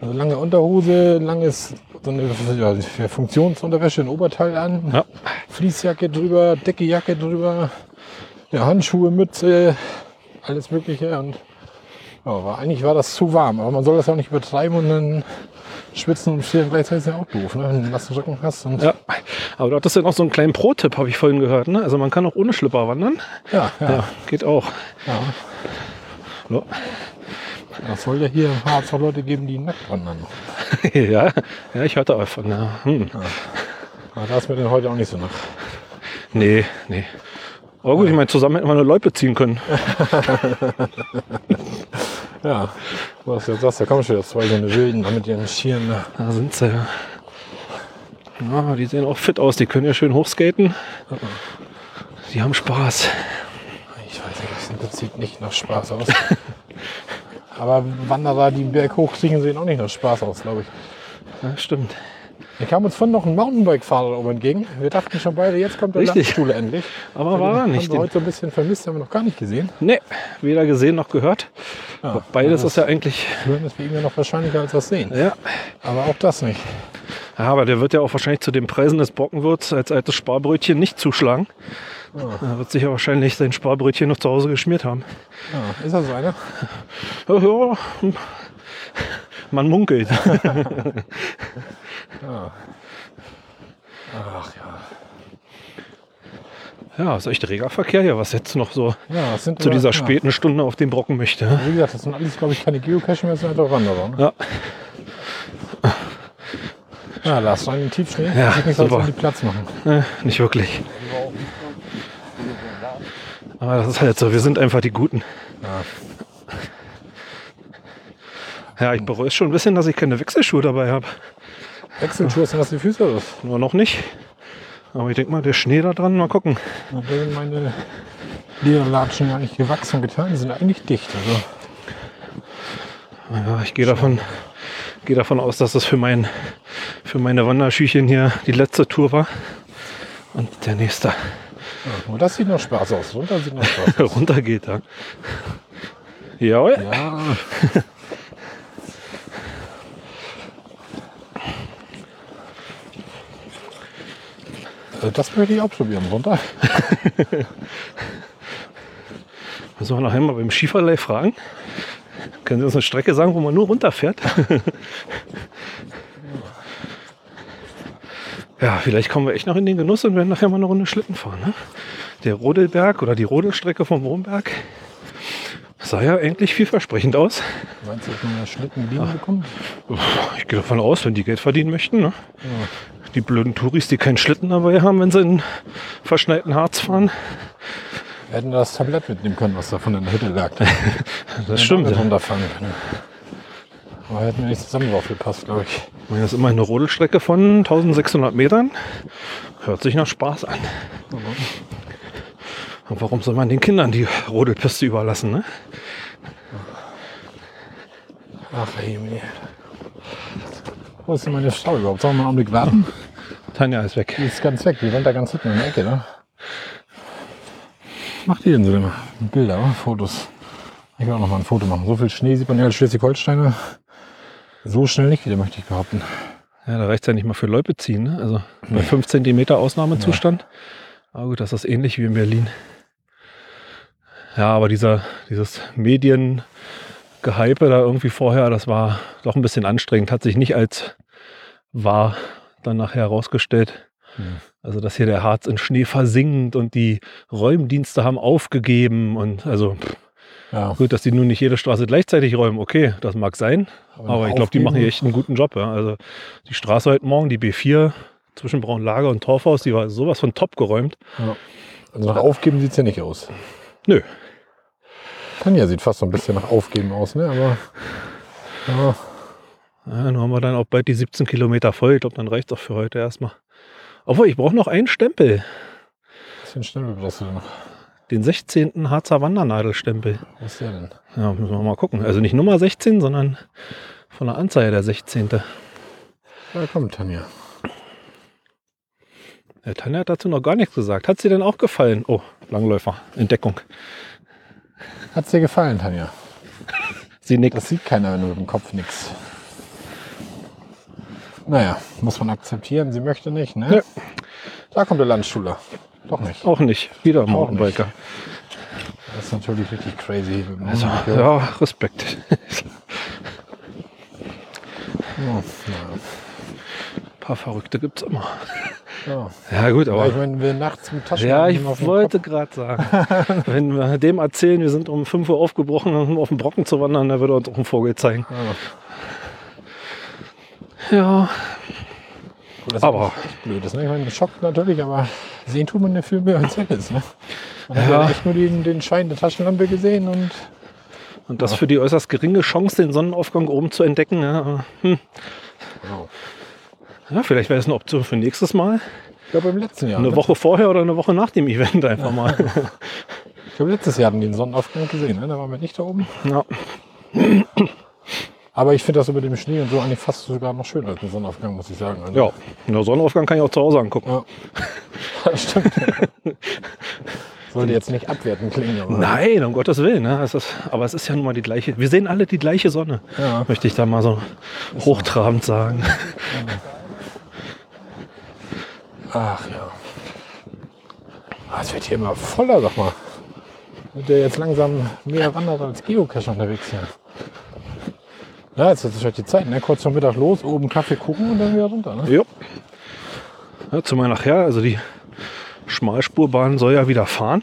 also lange Unterhose, langes so eine ja, Funktionsunterwäsche, ein Oberteil an, Ja. Fließjacke drüber, Deckejacke drüber, ja, Handschuhe, Mütze, alles Mögliche. Und ja, war, eigentlich war das zu warm, aber man soll das auch nicht übertreiben und dann schwitzen und frieren gleichzeitig ist ja auch doof, ne? wenn du einen nassen Rücken hast. Ja. Aber du hattest ja noch so einen kleinen Pro-Tipp, habe ich vorhin gehört. Ne? Also man kann auch ohne Schlipper wandern. ja, ja, Ja, geht auch. ja. So. Das soll ja hier Harz auch Leute geben, die nackt wandern. ja, ja, ich hörte auch von. Ja. Hm. Aber da ist mir denn heute auch nicht so nach. Nee, nee. Aber gut, ich meine, zusammen hätten wir eine Loipe ziehen können. Ja, was jetzt sagst, da kommen schon wieder zwei so eine Wilden mit ihren Schieren. Da. Da sind sie ja. Ja, die sehen auch fit aus. Die können ja schön hochskaten. Die haben Spaß. Ich weiß nicht, das sieht nicht nach Spaß aus. Aber Wanderer, die den Berg hochkriechen, sehen auch nicht nach Spaß aus, glaube ich. Ja, stimmt. Hier kam uns von noch ein Mountainbike-Fahrer oben entgegen. Wir dachten schon beide, jetzt kommt der Richtig. Endlich. Aber war er nicht. Haben wir heute so ein bisschen vermisst, haben wir noch gar nicht gesehen. Nee, weder gesehen noch gehört. Ja, Beides ist ja eigentlich. Hören ist für ihn ja noch wahrscheinlicher als das Sehen. Ja. Aber auch das nicht. ja, aber der wird ja auch wahrscheinlich zu den Preisen des Bockenwürts als altes Sparbrötchen nicht zuschlagen. Er wird sich ja wahrscheinlich sein Sparbrötchen noch zu Hause geschmiert haben. Ja, ist das so einer? Ja, ja. Man munkelt. Ach ja. Ja, ist echt reger Verkehr hier, was jetzt noch so Ja, zu dieser ja. späten Stunde auf den Brocken möchte. Wie gesagt, das sind alles, glaube ich, keine Geocache mehr, das sind einfach Wanderer. Ne? Ja. Ja, Lars, einen Tiefschnee. Ja, ich nicht super. die Platz machen. Äh, nicht wirklich. Aber das ist halt so, wir sind einfach die Guten. Ja, ich bereue es schon ein bisschen, dass ich keine Wechselschuhe dabei habe. Wechselschuhe sind das die Füße los. Nur noch nicht. Aber ich denke mal, der Schnee da dran, mal gucken. Sind meine Lederlatschen ja eigentlich gewachsen getan. Sind eigentlich dicht. Also Ja, ich gehe davon, gehe davon aus, dass das für, mein, für meine Wanderschüchen hier die letzte Tour war. Und der nächste ja, das sieht noch Spaß aus. Runter sieht noch Spaß aus. runter geht. Ja. Jawohl. Ja. Das möchte ich auch probieren. Runter. Müssen wir nachher mal beim Skiverleih fragen. Können Sie uns eine Strecke sagen, wo man nur runterfährt? ja, vielleicht kommen wir echt noch in den Genuss und werden nachher mal eine Runde Schlitten fahren. Ne? Der Rodelberg oder die Rodelstrecke vom Wurmberg sah ja eigentlich vielversprechend aus. Meinst du, dass man da Schlitten liegen bekommt? Ich gehe davon aus, wenn die Geld verdienen möchten. Ne? Die blöden Touris, die keinen Schlitten dabei haben, wenn sie in verschneiten Harz fahren. Wir hätten das Tablett mitnehmen können, was da von der Hütte lag. Das stimmt. Damit Ja. runterfahren können. Aber hätten wir nicht zusammen drauf gepasst, glaube ich. Das ist immer eine Rodelstrecke von 1600 Metern. Hört sich nach Spaß an. Und warum soll man den Kindern die Rodelpiste überlassen? Ne? Ach, ey, Wo ist denn meine Frau überhaupt? Sollen wir mal einen Augenblick warten? Tanja ist weg. Die ist ganz weg. Die rennt da ganz hinten in der Ecke, ne? Was macht die denn so immer? Bilder? Fotos. Ich will auch noch mal ein Foto machen. So viel Schnee sieht man ja als Schleswig-Holsteiner so schnell nicht wieder, möchte ich behaupten. Ja, da reicht es ja nicht mal für Loipe ziehen. Ne? Also bei 5 cm Ausnahmezustand. Aber gut, das ist ähnlich wie in Berlin. Ja, aber dieser, dieses Mediengehype da irgendwie vorher, das war doch ein bisschen anstrengend. Hat sich nicht als wahr dann nachher herausgestellt. Hm. Also, dass hier der Harz in Schnee versinkt und die Räumdienste haben aufgegeben und also pff, Ja, gut, dass die nun nicht jede Straße gleichzeitig räumen, okay, das mag sein, aber ich glaube, die machen hier echt einen guten Job. Ja. Also die Straße heute Morgen, die B4 zwischen Braunlager und Torfhaus, die war sowas von top geräumt. Ja. Also nach Aufgeben sieht es ja nicht aus. Nö, Tanja sieht fast so ein bisschen nach Aufgeben aus, ne? Aber. Ja, ja, dann haben wir dann auch bald die 17 Kilometer voll. Ich glaube, dann reicht es auch für heute erstmal. Obwohl, ich brauche noch einen Stempel. bisschen schnell brauchst du noch. Den 16. Harzer Wandernadelstempel. Was ist der denn? Ja, müssen wir mal gucken. Also nicht Nummer 16, sondern von der Anzeige der 16. Ja, komm, Tanja. Der Tanja hat dazu noch gar nichts gesagt. Hat sie denn auch gefallen? Oh, Langläufer, Entdeckung. Hat's dir gefallen, Tanja? Sie nickt. Das sieht keiner, wenn du mit dem Kopf nix. Naja, muss man akzeptieren. Sie möchte nicht, ne? Ja. Da kommt der Landstuhler. Doch nicht. Auch nicht. Wieder Mountainbiker. Das ist natürlich richtig crazy. Also, ja, Respekt. Ja, Ein paar Verrückte gibt es immer. ja. Ja, gut, Ja, aber. ich meine, wir nachts mit Taschen Ja, ich wollte gerade sagen, wenn wir dem erzählen, wir sind um 5 Uhr aufgebrochen, um auf den Brocken zu wandern, dann würde er uns auch einen Vogel zeigen. Ja. Ja, Gut, das Aber- ist blöd. Ne? Ich meine, das schockt natürlich, aber sehen tut man viel mehr als ist. Ne? Man hat Ja. ja echt nur den, den Schein der Taschenlampe gesehen und und das für die äußerst geringe Chance, den Sonnenaufgang oben zu entdecken. Ja, aber, hm. Genau. Ja vielleicht wäre es eine Option für nächstes Mal. ich glaube im letzten Jahr. Eine ne? Woche vorher oder eine Woche nach dem Event einfach mal. Ich glaube letztes Jahr hatten die den Sonnenaufgang gesehen. Ne? Da waren wir nicht da oben. Ja. Aber ich finde das über dem Schnee und so eigentlich fast sogar noch schöner als ein Sonnenaufgang, muss ich sagen. Also, ja, einen Sonnenaufgang kann ich auch zu Hause angucken. Ja. Das stimmt. Sollte jetzt nicht abwertend klingen, aber. Nein, um Gottes Willen. Ne? Es ist, aber es ist ja nun mal die gleiche. Wir sehen alle die gleiche Sonne. Ja. Möchte ich da mal so hochtrabend sagen. Ach ja. Ah, Es wird hier immer voller, sag mal. Wird der jetzt langsam mehr wandert als Geocache unterwegs hier. Ja, jetzt ist halt die Zeit, ne? Kurz vor Mittag los, oben Kaffee gucken und dann wieder runter, ne? Jo. Ja, zumal nachher, also die Schmalspurbahn soll ja wieder fahren.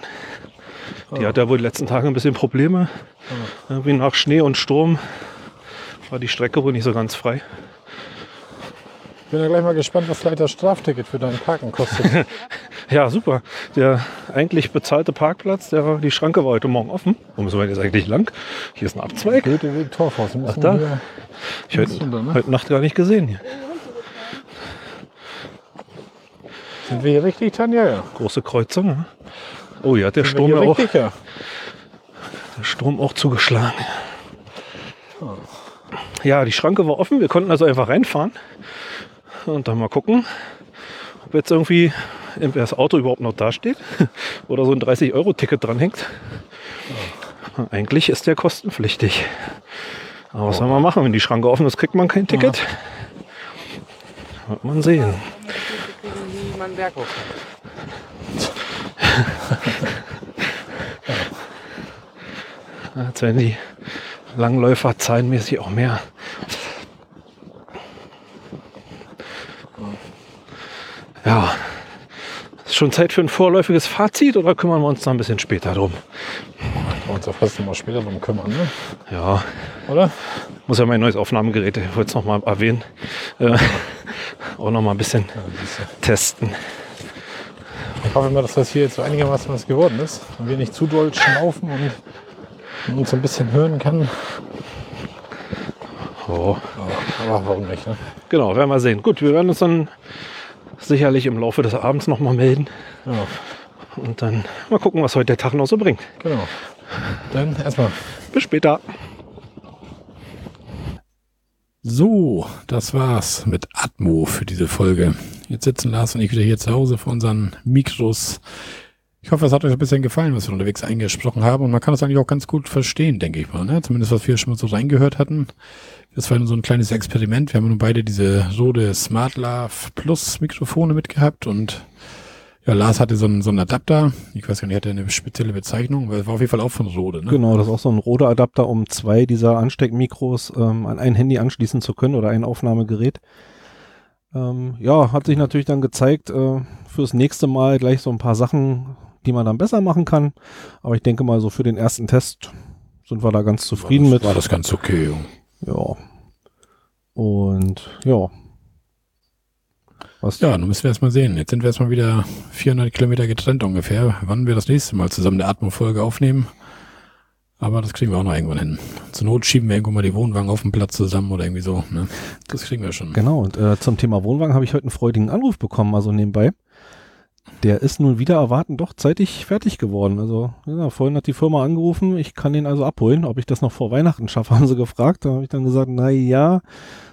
Die hat ja wohl die letzten Tage ein bisschen Probleme. Irgendwie nach Schnee und Sturm war die Strecke wohl nicht so ganz frei. Bin ja gleich mal gespannt, was vielleicht das Strafticket für dein Parken kostet. Ja, super. Der eigentlich bezahlte Parkplatz, der, die Schranke war heute Morgen offen. Wo müssen wir jetzt eigentlich lang? Hier ist ein Abzweig. Goetheweg, Torfhaus. Wir müssen da. Ich heute, Super, ne? heute Nacht gar nicht gesehen. Hier. Sind wir hier richtig, Tanja? Ja. Große Kreuzung. ne? Oh, hat der Sind wir ja auch, richtig, ja. der Strom auch zugeschlagen. Ja, die Schranke war offen. Wir konnten also einfach reinfahren. Und dann mal gucken, ob jetzt irgendwie entweder das Auto überhaupt noch dasteht oder so ein 30-Euro-Ticket dranhängt. Eigentlich ist der kostenpflichtig. Aber was soll man machen? Wenn die Schranke offen ist, kriegt man kein Ticket. Wird man sehen. Als wenn die Langläufer zahlenmäßig auch mehr. Ja. Ist schon Zeit für ein vorläufiges Fazit oder kümmern wir uns da ein bisschen später drum? Wir uns ja fast noch mal später drum kümmern, ne? Ja, oder? muss ja mein neues Aufnahmegerät, ich wollte es nochmal erwähnen, äh, auch nochmal ein bisschen testen. Ich hoffe mal, dass das hier jetzt so einigermaßen was geworden ist und wir nicht zu doll schnaufen und man uns ein bisschen hören kann. Oh. Aber warum nicht, ne? Genau, werden wir sehen. Gut, wir werden uns dann sicherlich im Laufe des Abends nochmal melden Ja, und dann mal gucken, was heute der Tag noch so bringt. genau. Dann erstmal. Bis später. So, das war's mit Atmo für diese Folge. Jetzt sitzen Lars und ich wieder hier zu Hause vor unseren Mikros. Ich hoffe, es hat euch ein bisschen gefallen, was wir unterwegs eingesprochen haben. Und man kann das eigentlich auch ganz gut verstehen, denke ich mal. Ne? Zumindest, was wir schon mal so reingehört hatten. Das war so ein kleines Experiment. Wir haben nun beide diese Rode Smart Love Plus Mikrofone mitgehabt und ja, Lars hatte so einen, so einen Adapter. Ich weiß gar nicht, hatte eine spezielle Bezeichnung, weil es war auf jeden Fall auch von Rode. Ne? Genau, das ist auch so ein Rode-Adapter, um zwei dieser Ansteckmikros ähm, an ein Handy anschließen zu können oder ein Aufnahmegerät. Ähm, ja, hat sich natürlich dann gezeigt, äh, fürs nächste Mal gleich so ein paar Sachen, die man dann besser machen kann. Aber ich denke mal, so für den ersten Test sind wir da ganz zufrieden war mit. das, War das ganz okay. Ja. Und ja. Was? Ja, nun müssen wir erst mal sehen. Jetzt sind wir erstmal wieder 400 Kilometer getrennt ungefähr. Wann wir das nächste Mal zusammen eine Atmo-Folge aufnehmen. Aber das kriegen wir auch noch irgendwann hin. Zur Not schieben wir irgendwo mal die Wohnwagen auf den Platz zusammen oder irgendwie so. Ne? Das kriegen wir schon. Genau, und äh, zum Thema Wohnwagen habe ich heute einen freudigen Anruf bekommen, also nebenbei. Der ist nun wieder erwarten doch zeitig fertig geworden. Also, ja, vorhin hat die Firma angerufen, ich kann den also abholen. Ob ich das noch vor Weihnachten schaffe, haben sie gefragt. Da habe ich dann gesagt, na ja,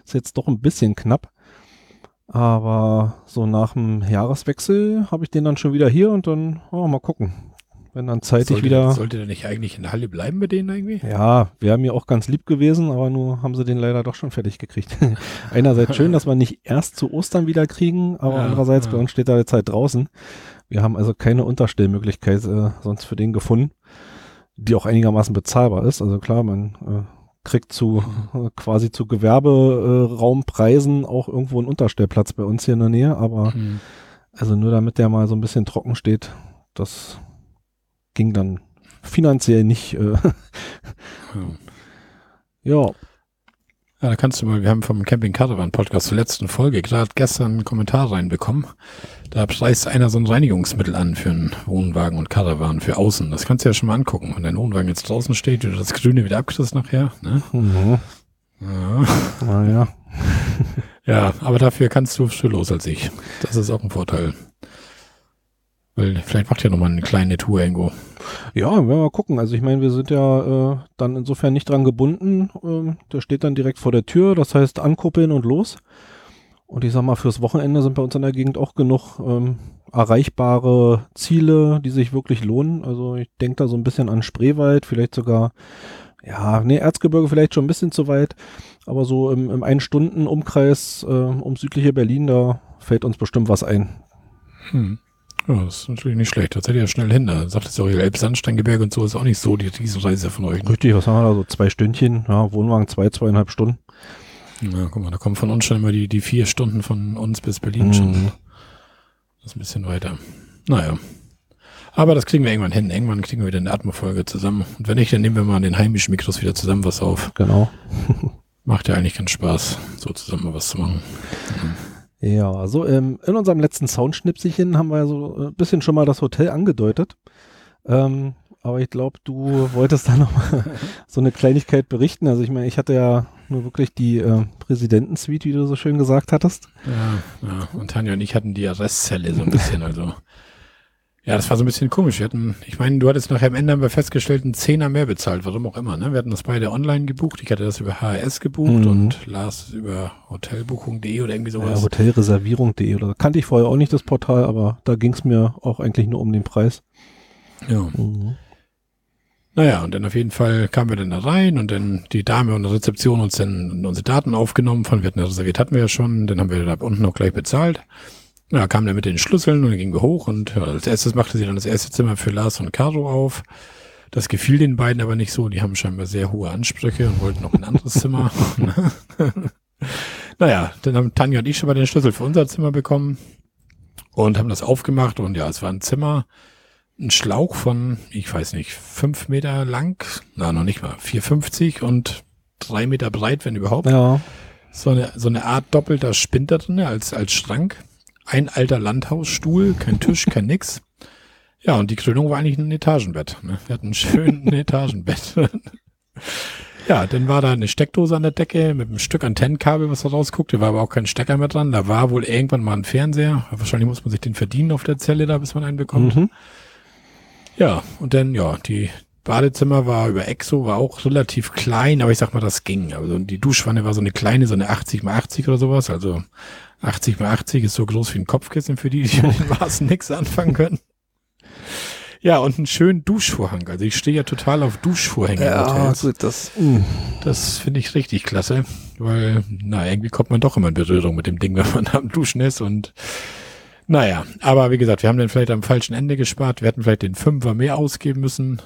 ist jetzt doch ein bisschen knapp. Aber so nach dem Jahreswechsel habe ich den dann schon wieder hier und dann oh, mal gucken. Wenn dann zeitig sollte, wieder. Sollte der nicht eigentlich in der Halle bleiben mit denen irgendwie? Ja, wäre mir auch ganz lieb gewesen, aber nur haben sie den leider doch schon fertig gekriegt. Einerseits schön, dass wir nicht erst zu Ostern wieder kriegen, aber Ja, andererseits ja. bei uns steht da jetzt halt draußen. Wir haben also keine Unterstellmöglichkeit äh, sonst für den gefunden, die auch einigermaßen bezahlbar ist. Also klar, man äh, kriegt zu äh, quasi zu Gewerberaumpreisen auch irgendwo einen Unterstellplatz bei uns hier in der Nähe, aber Hm. also nur damit der mal so ein bisschen trocken steht, das ging dann finanziell nicht. Äh, Ja. ja, Ja, da kannst du mal, wir haben vom Camping Caravan Podcast zur letzten Folge gerade gestern einen Kommentar reinbekommen. Da preist einer so ein Reinigungsmittel an für einen Wohnwagen und Caravan für außen. Das kannst du ja schon mal angucken. Wenn dein Wohnwagen jetzt draußen steht oder das Grüne wieder abkriegst nachher. Ne? mhm. Ja. naja. ja, aber dafür kannst du früher los als ich. Das ist auch ein Vorteil. Weil vielleicht macht ja nochmal eine kleine Tour irgendwo. Ja, werden wir mal gucken. Also ich meine, wir sind ja äh, dann insofern nicht dran gebunden. Ähm, der steht dann direkt vor der Tür, das heißt ankuppeln und los. Und ich sag mal, fürs Wochenende sind bei uns in der Gegend auch genug ähm, erreichbare Ziele, die sich wirklich lohnen. Also ich denke da so ein bisschen an Spreewald, vielleicht sogar, ja, nee, Erzgebirge vielleicht schon ein bisschen zu weit, aber so im, im Ein-Stunden-Umkreis äh, um südliche Berlin, da fällt uns bestimmt was ein. Hm. Ja, das ist natürlich nicht schlecht. Das seid ihr ja schnell hin. Da sagt es ja auch, Elbsandsteingebirge und so ist auch nicht so die Riesenreise von euch. Ne? Richtig, was haben wir da? So zwei Stündchen, ja, Wohnwagen zwei, zweieinhalb Stunden. Ja, guck mal, da kommen von uns schon immer die, die vier Stunden von uns bis Berlin schon. Mhm. Das ist ein bisschen weiter. Naja. Aber das kriegen wir irgendwann hin. Irgendwann kriegen wir wieder eine Atmofolge zusammen. Und wenn nicht, dann nehmen wir mal an den heimischen Mikros wieder zusammen was auf. Genau. Macht ja eigentlich ganz Spaß, so zusammen was zu machen. Ja, so ähm, in unserem letzten Soundschnipselchen haben wir so ein bisschen schon mal das Hotel angedeutet. Ähm, aber ich glaube, du wolltest da noch mal so eine Kleinigkeit berichten. Also ich meine, ich hatte ja nur wirklich die äh, Präsidentensuite, wie du so schön gesagt hattest. Ja, ja, und Tanja und ich hatten die Arrestzelle so ein bisschen, also. Ja, das war so ein bisschen komisch. Wir hatten, ich meine, du hattest nachher am Ende haben wir festgestellt, einen Zehner mehr bezahlt, warum auch immer, ne? Wir hatten das beide online gebucht. Ich hatte das über HRS gebucht Mhm. und Lars über hotelbuchung.de oder irgendwie Ja, sowas. Hotelreservierung.de oder kannte ich vorher auch nicht das Portal, aber da ging es mir auch eigentlich nur um den Preis. Ja. Mhm. Naja, und dann auf jeden Fall kamen wir dann da rein und dann die Dame und die Rezeption uns dann unsere Daten aufgenommen von, wir hatten ja reserviert, hatten wir ja schon, dann haben wir da unten noch gleich bezahlt. Ja, kam dann mit den Schlüsseln und dann gingen wir hoch und ja, als erstes machte sie dann das erste Zimmer für Lars und Caro auf. Das gefiel den beiden aber nicht so, die haben scheinbar sehr hohe Ansprüche und wollten noch ein anderes Zimmer. naja, dann haben Tanja und ich schon mal den Schlüssel für unser Zimmer bekommen und haben das aufgemacht und ja, es war ein Zimmer, ein Schlauch von, ich weiß nicht, fünf Meter lang, na noch nicht mal, 4,50 und drei Meter breit, wenn überhaupt. Ja, So eine, so eine Art doppelter Spind da drin, als, als Schrank. Ein alter Landhausstuhl, kein Tisch, kein nix. Ja, und die Krönung war eigentlich ein Etagenbett. Ne? Wir hatten ein schönes Etagenbett. ja, dann war da eine Steckdose an der Decke mit einem Stück Antennenkabel, was da rausguckte. War aber auch kein Stecker mehr dran. Da war wohl irgendwann mal ein Fernseher. Wahrscheinlich muss man sich den verdienen auf der Zelle da, bis man einen bekommt. mhm. Ja, und dann, ja, die Badezimmer war über Exo, war auch relativ klein, aber ich sag mal, das ging. Also die Duschwanne war so eine kleine, so eine 80 mal 80 oder sowas. Also 80 mal 80 ist so groß wie ein Kopfkissen für die, die mit den Maßen nichts anfangen können. Ja, und einen schönen Duschvorhang. Also ich stehe ja total auf Duschvorhänge in ja Hotels. gut, das. mh. Das finde ich richtig klasse, weil, na, irgendwie kommt man doch immer in Berührung mit dem Ding, wenn man am Duschen ist und naja, aber wie gesagt, wir haben dann vielleicht am falschen Ende gespart. Wir hätten vielleicht den Fünfer mehr ausgeben müssen,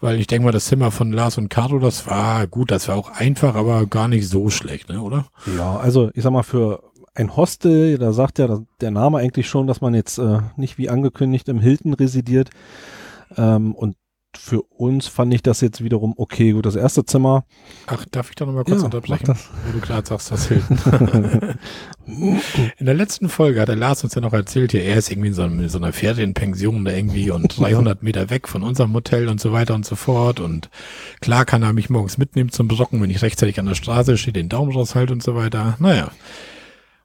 weil ich denke mal, das Zimmer von Lars und Caro, das war gut, das war auch einfach, aber gar nicht so schlecht, ne, oder? Ja, also ich sag mal, für ein Hostel, da sagt ja der Name eigentlich schon, dass man jetzt äh, nicht wie angekündigt im Hilton residiert. Ähm, und für uns fand ich das jetzt wiederum okay. Gut, das erste Zimmer. Ach, darf ich da nochmal kurz Ja, unterbrechen, wo du gerade sagst, das Hilton. In der letzten Folge hat der Lars uns ja noch erzählt, ja, er ist irgendwie in so, einem, in so einer Ferienpension da irgendwie und 300 Meter weg von unserem Hotel und so weiter und so fort. Und klar kann er mich morgens mitnehmen zum Brocken, wenn ich rechtzeitig an der Straße stehe, den Daumen raushalte und so weiter. Naja.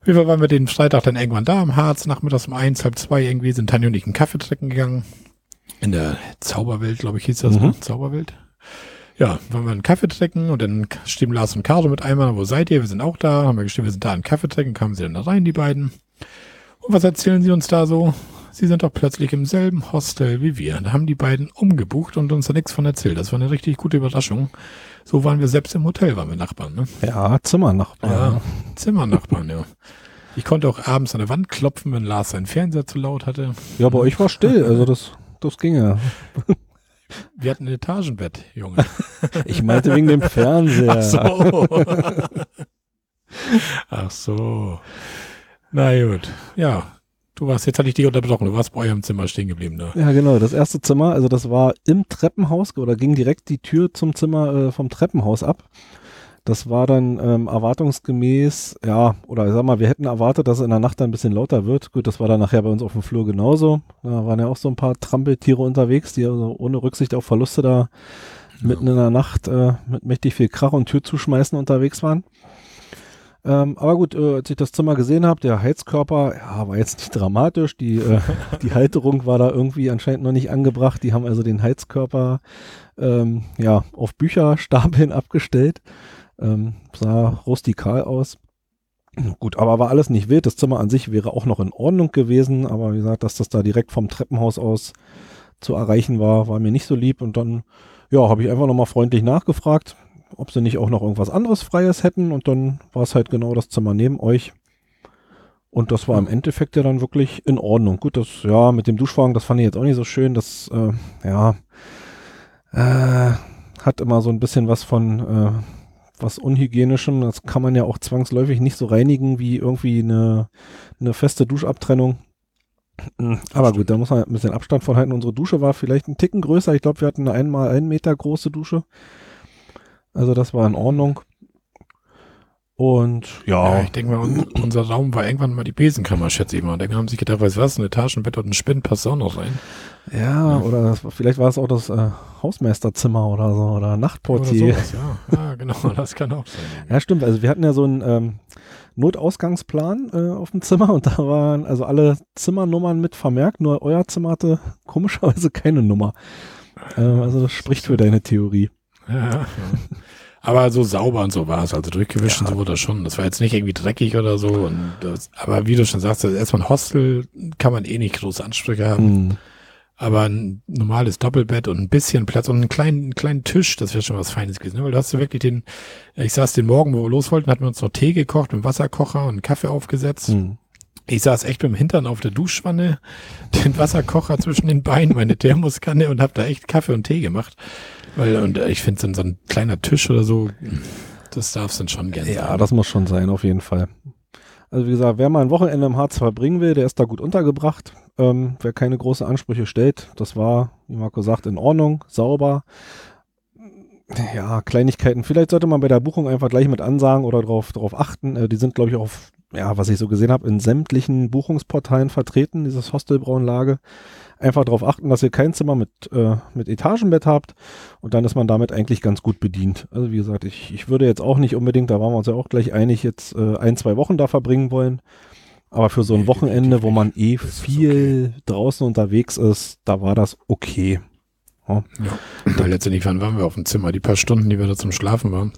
Auf jeden Fall waren wir den Freitag dann irgendwann da am Harz, nachmittags um eins, halb zwei irgendwie, sind Tanja und ich einen Kaffee trinken gegangen. In der Zauberwelt, glaube ich, hieß das, Mhm. ne? Zauberwelt. Ja, waren wir einen Kaffee trinken und dann stehen Lars und Caro mit einmal, wo seid ihr? Wir sind auch da, haben wir geschrieben, wir sind da einen Kaffee trinken, kamen sie dann da rein, die beiden. Und was erzählen sie uns da so? Sie sind doch plötzlich im selben Hostel wie wir. Da haben die beiden umgebucht und uns da nichts von erzählt. Das war eine richtig gute Überraschung. So waren wir selbst im Hotel, waren wir Nachbarn, ne? Ja, Zimmernachbar. Ja, Zimmernachbarn, ja. Ich konnte auch abends an der Wand klopfen, wenn Lars seinen Fernseher zu laut hatte. ja, bei euch war still, also das, das ging ja. Wir hatten ein Etagenbett, Junge. Ich meinte wegen dem Fernseher. Ach so. Ach so. Na gut. Ja. Du warst, jetzt hatte ich dich unterbrochen. Du warst bei eurem Zimmer stehen geblieben, ne? Ja, genau. Das erste Zimmer, also das war im Treppenhaus oder ging direkt die Tür zum Zimmer äh, vom Treppenhaus ab. Das war dann ähm, erwartungsgemäß, ja, oder ich sag mal, wir hätten erwartet, dass es in der Nacht dann ein bisschen lauter wird. Gut, das war dann nachher bei uns auf dem Flur genauso. Da waren ja auch so ein paar Trampeltiere unterwegs, die also ohne Rücksicht auf Verluste da mitten in der Nacht äh, mit mächtig viel Krach und Tür zuschmeißen unterwegs waren. Ähm, aber gut, äh, als ich das Zimmer gesehen habe, der Heizkörper, ja, war jetzt nicht dramatisch. Die, äh, die Halterung war da irgendwie anscheinend noch nicht angebracht. Die haben also den Heizkörper ähm, ja, auf Bücherstapeln abgestellt. Ähm, sah rustikal aus. Gut, aber war alles nicht wild. Das Zimmer an sich wäre auch noch in Ordnung gewesen, aber wie gesagt, dass das da direkt vom Treppenhaus aus zu erreichen war, war mir nicht so lieb. Und dann, ja, habe ich einfach nochmal freundlich nachgefragt, ob sie nicht auch noch irgendwas anderes Freies hätten. Und dann war es halt genau das Zimmer neben euch. Und das war im Endeffekt ja dann wirklich in Ordnung. Gut, das, ja, mit dem Duschwagen, das fand ich jetzt auch nicht so schön. Das, äh, ja, äh, hat immer so ein bisschen was von, äh, was Unhygienischem. Das kann man ja auch zwangsläufig nicht so reinigen wie irgendwie eine, eine feste Duschabtrennung. Mm, Aber gut, da muss man ein bisschen Abstand von halten. Unsere Dusche war vielleicht ein Ticken größer. Ich glaube, wir hatten eine einmal einen Meter große Dusche. Also das war in Ordnung. Und ja. Ja, ich denke mal, un unser Raum war irgendwann mal die Besenkammer, schätze ich mal. Da haben sich gedacht, weißt du was, ein Etagenbett und ein Spind passt auch noch rein. Ja, oder das, vielleicht war es auch das äh, Hausmeisterzimmer oder so oder Oder Nachtportier. sowas, ja. ja, genau, das kann auch sein. Ja, stimmt. Also wir hatten ja so einen ähm, Notausgangsplan äh, auf dem Zimmer und da waren also alle Zimmernummern mit vermerkt, nur euer Zimmer hatte komischerweise keine Nummer. Ähm, also das spricht für deine Theorie. Ja, ja. Aber so sauber und so war es, also durchgewischt und so wurde das schon. Das war jetzt nicht irgendwie dreckig oder so. Und das, aber wie du schon sagst, ist erstmal ein Hostel, kann man eh nicht große Ansprüche haben. Hm. Aber ein normales Doppelbett und ein bisschen Platz und einen kleinen, einen kleinen Tisch, das wäre schon was Feines gewesen. Weil du hast du wirklich den, ich saß den Morgen, wo wir los wollten, hatten wir uns noch Tee gekocht mit dem Wasserkocher und einen Kaffee aufgesetzt. Hm. Ich saß echt mit dem Hintern auf der Duschwanne, den Wasserkocher zwischen den Beinen, meine Thermoskanne und hab da echt Kaffee und Tee gemacht. Weil, und äh, ich finde so, ein- so ein kleiner Tisch oder so, das darf es dann schon gerne Ja, sein. das muss schon sein, auf jeden Fall. Also wie gesagt, wer mal ein Wochenende im Harz verbringen will, der ist da gut untergebracht. Ähm, wer keine großen Ansprüche stellt, das war, wie Marco sagt, in Ordnung, sauber. Ja, Kleinigkeiten. Vielleicht sollte man bei der Buchung einfach gleich mit ansagen oder drauf, drauf achten. Äh, die sind, glaube ich, auch, auf, ja, was ich so gesehen habe, in sämtlichen Buchungsportalen vertreten, dieses Hostelbraunlage. Einfach darauf achten, dass ihr kein Zimmer mit, äh, mit Etagenbett habt und dann ist man damit eigentlich ganz gut bedient. Also wie gesagt, ich, ich würde jetzt auch nicht unbedingt, da waren wir uns ja auch gleich einig, jetzt äh, ein, zwei Wochen da verbringen wollen. Aber für so ein Wochenende, wo man eh viel draußen unterwegs ist, da war das okay. Ja. Weil letztendlich wann waren wir auf dem Zimmer? Die paar Stunden, die wir da zum Schlafen waren.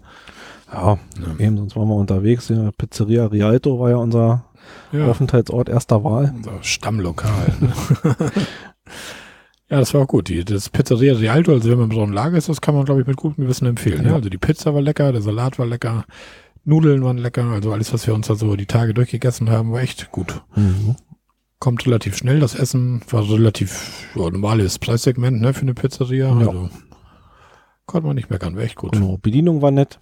Ja, Ja. eben, sonst waren wir unterwegs. Ja, Pizzeria Rialto war ja unser Ja, Aufenthaltsort erster Wahl. unser Stammlokal. Ne? ja, das war auch gut. Die, das Pizzeria Rialto, also wenn man so ein Lager ist, das kann man, glaube ich, mit gutem Gewissen empfehlen. Ne? Ja. Also die Pizza war lecker, der Salat war lecker, Nudeln waren lecker, also alles, was wir uns da so die Tage durchgegessen haben, war echt gut. Mhm. Kommt relativ schnell, das Essen war relativ ja, normales Preissegment ne, für eine Pizzeria. Ja. Also konnte man nicht meckern, war echt gut. Genau, Bedienung war nett.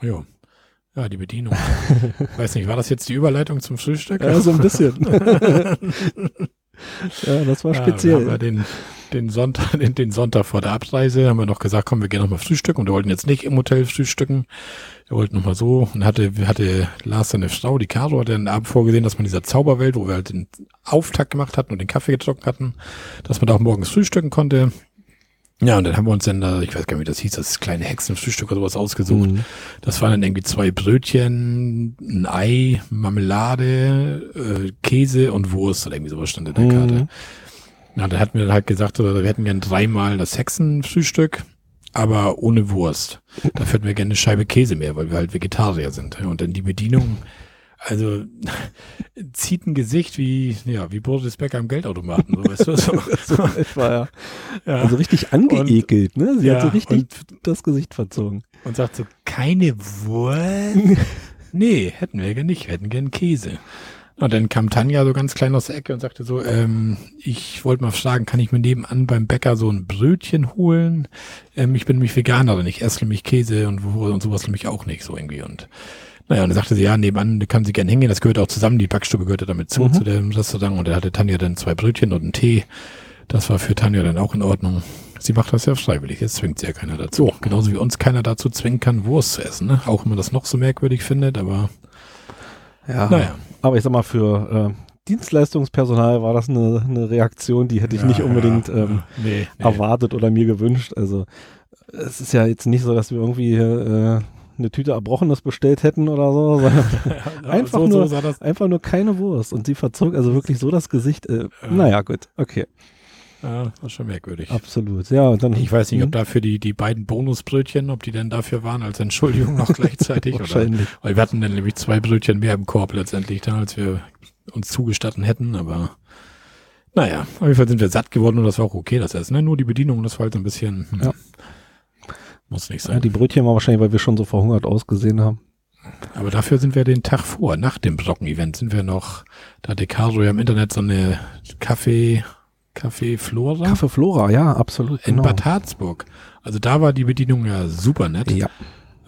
Ja. Ja, die Bedienung. Weiß nicht, war das jetzt die Überleitung zum Frühstück? Ja, so ein bisschen. ja, das war Ja, speziell. Ja den, den, Sonntag, den, den Sonntag vor der Abreise haben wir noch gesagt, komm, wir gehen noch mal frühstücken. Und wir wollten jetzt nicht im Hotel frühstücken. Wir wollten noch mal so. Und hatte, hatte Lars seine Frau, die Caro, hat den Abend vorgesehen, dass man in dieser Zauberwelt, wo wir halt den Auftakt gemacht hatten und den Kaffee getrunken hatten, dass man da auch morgens frühstücken konnte. Ja, und dann haben wir uns dann da, ich weiß gar nicht, wie das hieß, das kleine Hexenfrühstück oder sowas ausgesucht. Mhm. Das waren dann irgendwie zwei Brötchen, ein Ei, Marmelade, äh, Käse und Wurst oder irgendwie sowas stand in der Karte. Mhm. Na, da hatten wir dann halt gesagt, wir hätten gern dreimal das Hexenfrühstück, aber ohne Wurst. Dafür hätten wir gerne eine Scheibe Käse mehr, weil wir halt Vegetarier sind. Und dann die Bedienung, also zieht ein Gesicht wie, ja, wie Boris Becker am Geldautomaten, so weißt du. So. So etwa, ja. ja. Also richtig angeekelt, ne? Sie Ja, hat so richtig und- das Gesicht verzogen. und sagt so, keine Wurst? nee, hätten wir gern nicht, wir hätten gern Käse. Und dann kam Tanja so ganz klein aus der Ecke und sagte so, ähm, ich wollte mal fragen, kann ich mir nebenan beim Bäcker so ein Brötchen holen? Ähm, ich bin nämlich Veganerin, ich esse nämlich Käse und, und sowas nämlich auch nicht so irgendwie. Und naja, und dann sagte sie, ja, nebenan kann sie gerne hingehen, das gehört auch zusammen, die Backstube gehörte damit zu, Mhm. zu dem Restaurant. Und da hatte Tanja dann zwei Brötchen und einen Tee. Das war für Tanja dann auch in Ordnung. Sie macht das ja freiwillig, jetzt zwingt sie ja keiner dazu. Genauso wie uns keiner dazu zwingen kann, Wurst zu essen. Ne? Auch wenn man das noch so merkwürdig findet, aber Ja. naja. Aber ich sag mal, für äh, Dienstleistungspersonal war das eine, eine Reaktion, die hätte ich Ja, nicht unbedingt ja, ähm, nee, nee. erwartet oder mir gewünscht. Also es ist ja jetzt nicht so, dass wir irgendwie äh, eine Tüte Erbrochenes bestellt hätten oder so, sondern Ja, einfach so, nur- so einfach nur keine Wurst. Und sie verzog also wirklich so das Gesicht. Äh, naja, gut, okay, Ja, das war schon merkwürdig. absolut. Ja, und dann. Ich weiß nicht, ob Hm, dafür die, die beiden Bonusbrötchen, ob die denn dafür waren als Entschuldigung noch gleichzeitig. oder, Wahrscheinlich. weil wir hatten dann nämlich zwei Brötchen mehr im Korb letztendlich da, als wir uns zugestatten hätten, aber naja, auf jeden Fall sind wir satt geworden und das war auch okay, das Essen. Ne? Nur die Bedienung, das war halt so ein bisschen, hm, Ja. Muss nicht Ja, sein. die Brötchen war wahrscheinlich, weil wir schon so verhungert ausgesehen haben. aber dafür sind wir den Tag vor, nach dem Brocken-Event, sind wir noch, da hatte Caro ja im Internet so eine Kaffee, Kaffee Flora Kaffee Flora, ja, absolut. in Genau. Bad Harzburg. Also da war die Bedienung ja super nett. Ja.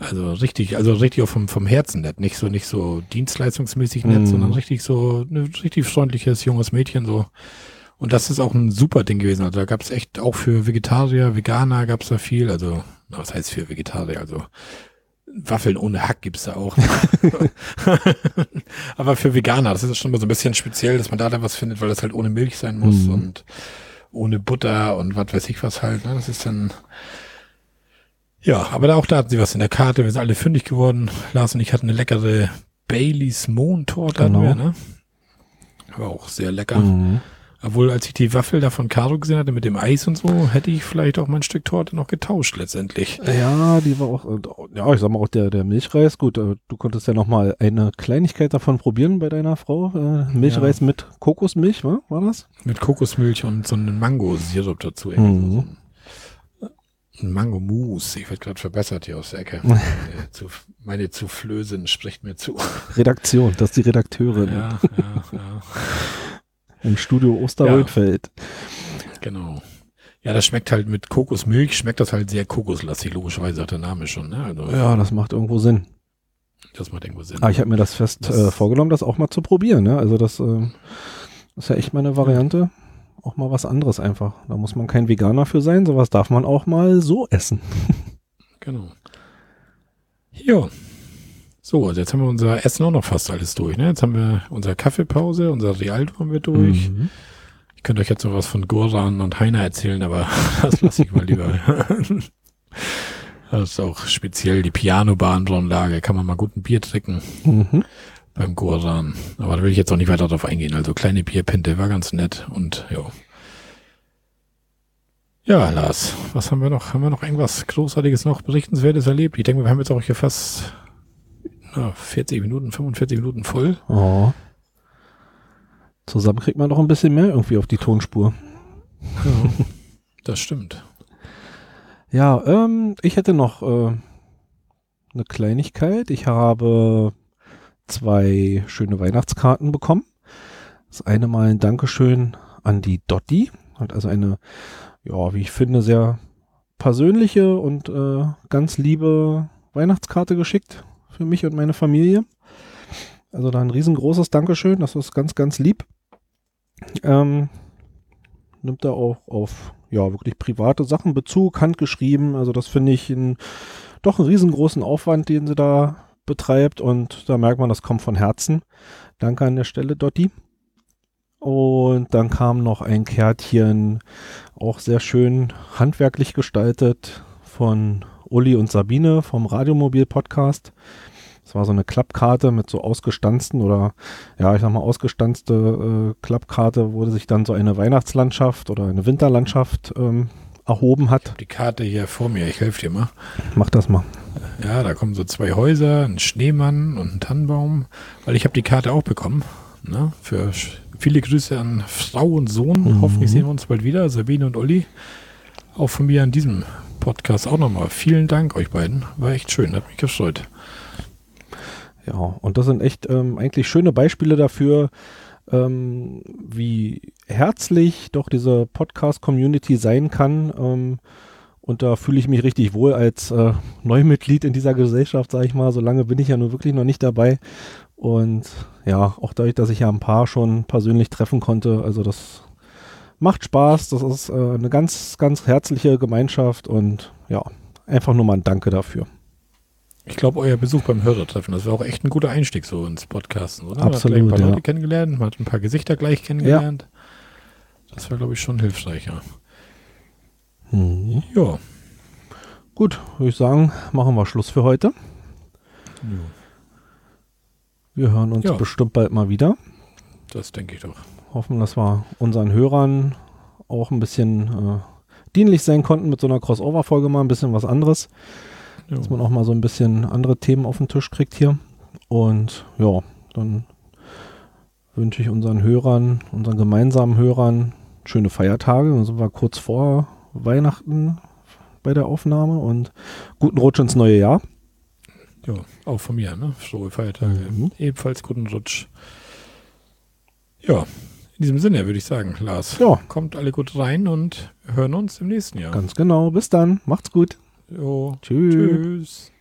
Also richtig, also richtig auch vom, vom Herzen nett. Nicht so, nicht so dienstleistungsmäßig nett, Mhm. sondern richtig so, ein richtig freundliches, junges Mädchen so. Und das ist auch ein super Ding gewesen. Also da gab es echt auch für Vegetarier, Veganer gab es da viel. Also, was heißt für Vegetarier? Also Waffeln ohne Hack gibt's da auch. Aber für Veganer, das ist schon mal so ein bisschen speziell, dass man da dann was findet, weil das halt ohne Milch sein muss Mhm. und ohne Butter und was weiß ich was halt. Ne? Das ist dann. Ja, aber da auch da hatten sie was in der Karte. Wir sind alle fündig geworden. Lars und ich hatten eine leckere Baileys Mohntorte Genau. wir, ne? War auch sehr lecker. Mhm. Obwohl, als ich die Waffel da von Caro gesehen hatte mit dem Eis und so, hätte ich vielleicht auch mal ein Stück Torte noch getauscht letztendlich. Ja, die war auch, und, ja, ich sag mal auch der, der Milchreis. Gut, äh, du konntest ja noch mal eine Kleinigkeit davon probieren bei deiner Frau. Äh, Milchreis mit Kokosmilch, wa? war das? Mit Kokosmilch und so einem Mango-Sirup dazu. Mhm. ein- Ein Mango-Mousse. Ich werde gerade verbessert hier aus der Ecke. meine, zu, meine Zuflösin spricht mir zu. Redaktion, das ist die Redakteurin Ja, ja, ja, im Studio Osterrödfeld. genau. Ja, das schmeckt halt mit Kokosmilch, schmeckt das halt sehr kokoslastig, logischerweise sagt der Name schon. Ne? Also, Ja, das macht irgendwo Sinn. das macht irgendwo Sinn. Aber ich habe mir das fest Das- äh, vorgenommen, das auch mal zu probieren. Ne? Also das äh, ist ja echt mal eine Variante. Auch mal was anderes einfach. Da muss man kein Veganer für sein. Sowas darf man auch mal so essen. Genau. Ja. So, also jetzt haben wir unser Essen auch noch fast alles durch. Ne? Jetzt haben wir unsere Kaffeepause, unser Rialto haben wir durch. Mhm. Ich könnte euch jetzt noch was von Goran und Heiner erzählen, aber das lasse ich mal lieber. Das ist auch speziell die Piano-Bahnanlage. Kann man mal gut ein Bier trinken Mhm. beim Goran. Aber da will ich jetzt auch nicht weiter drauf eingehen. Also kleine Bierpinte war ganz nett und ja. Ja, Lars, was haben wir noch? Haben wir noch irgendwas Großartiges noch, Berichtenswertes erlebt? Ich denke, wir haben jetzt auch hier fast na, 40 Minuten, 45 Minuten voll. Oh. Zusammen kriegt man noch ein bisschen mehr irgendwie auf die Tonspur. Ja, das stimmt. Ja, ähm, ich hätte noch äh, eine Kleinigkeit. Ich habe zwei schöne Weihnachtskarten bekommen. Das eine mal ein Dankeschön an die Dotti. Hat also eine, ja, wie ich finde, sehr persönliche und äh, ganz liebe Weihnachtskarte geschickt für mich und meine Familie. Also da ein riesengroßes Dankeschön. Das ist ganz, ganz lieb. Ähm, nimmt er auch auf ja wirklich private Sachen Bezug, handgeschrieben. Also das finde ich ein, doch einen riesengroßen Aufwand, den sie da betreibt und da merkt man, das kommt von Herzen. Danke an der Stelle, Dotti. Und dann kam noch ein Kärtchen, auch sehr schön handwerklich gestaltet von Uli und Sabine vom Radiomobil Podcast. Das war so eine Klappkarte mit so ausgestanzten oder ja, ich sag mal ausgestanzte äh, Klappkarte, wo sich dann so eine Weihnachtslandschaft oder eine Winterlandschaft ähm, erhoben hat. Die Karte hier vor mir, ich helfe dir mal. Mach das mal. Ja, da kommen so zwei Häuser, ein Schneemann und ein Tannenbaum, weil ich habe die Karte auch bekommen. Ne? Für viele Grüße an Frau und Sohn. Mhm. Hoffentlich sehen wir uns bald wieder, Sabine und Uli. Auch von mir an diesem Podcast auch nochmal. Vielen Dank euch beiden. War echt schön, hat mich gefreut. Ja, und das sind echt ähm, eigentlich schöne Beispiele dafür, ähm, wie herzlich doch diese Podcast-Community sein kann. Ähm, und da fühle ich mich richtig wohl als äh, Neumitglied in dieser Gesellschaft, sage ich mal. So lange bin ich ja nur wirklich noch nicht dabei. Und ja, auch dadurch, dass ich ja ein paar schon persönlich treffen konnte, also das macht Spaß. Das ist äh, eine ganz, ganz herzliche Gemeinschaft und ja, einfach nur mal ein Danke dafür. Ich glaube, euer Besuch beim Hörertreffen, das war auch echt ein guter Einstieg so ins Podcasten, oder? Man hat Absolut, ein paar ja. Leute kennengelernt, man hat ein paar Gesichter gleich kennengelernt. Das war, glaube ich, schon hilfreich, ja. Mhm. Ja. Gut, würde ich sagen, machen wir Schluss für heute. Wir hören uns Ja. bestimmt bald mal wieder. Das denke ich doch. Hoffen, dass wir unseren Hörern auch ein bisschen äh, dienlich sein konnten mit so einer Crossover-Folge mal ein bisschen was anderes. Ja. Dass man auch mal so ein bisschen andere Themen auf den Tisch kriegt hier. Und ja, dann wünsche ich unseren Hörern, unseren gemeinsamen Hörern schöne Feiertage. Dann sind wir kurz vor Weihnachten bei der Aufnahme und guten Rutsch ins neue Jahr. Ja, auch von mir, ne? Frohe Feiertage. Mhm. Ebenfalls guten Rutsch. Ja, in diesem Sinne würde ich sagen, Lars, Ja, kommt alle gut rein und hören uns im nächsten Jahr. ganz genau. Bis dann. Macht's gut. Jo, Tschüss. tschüss.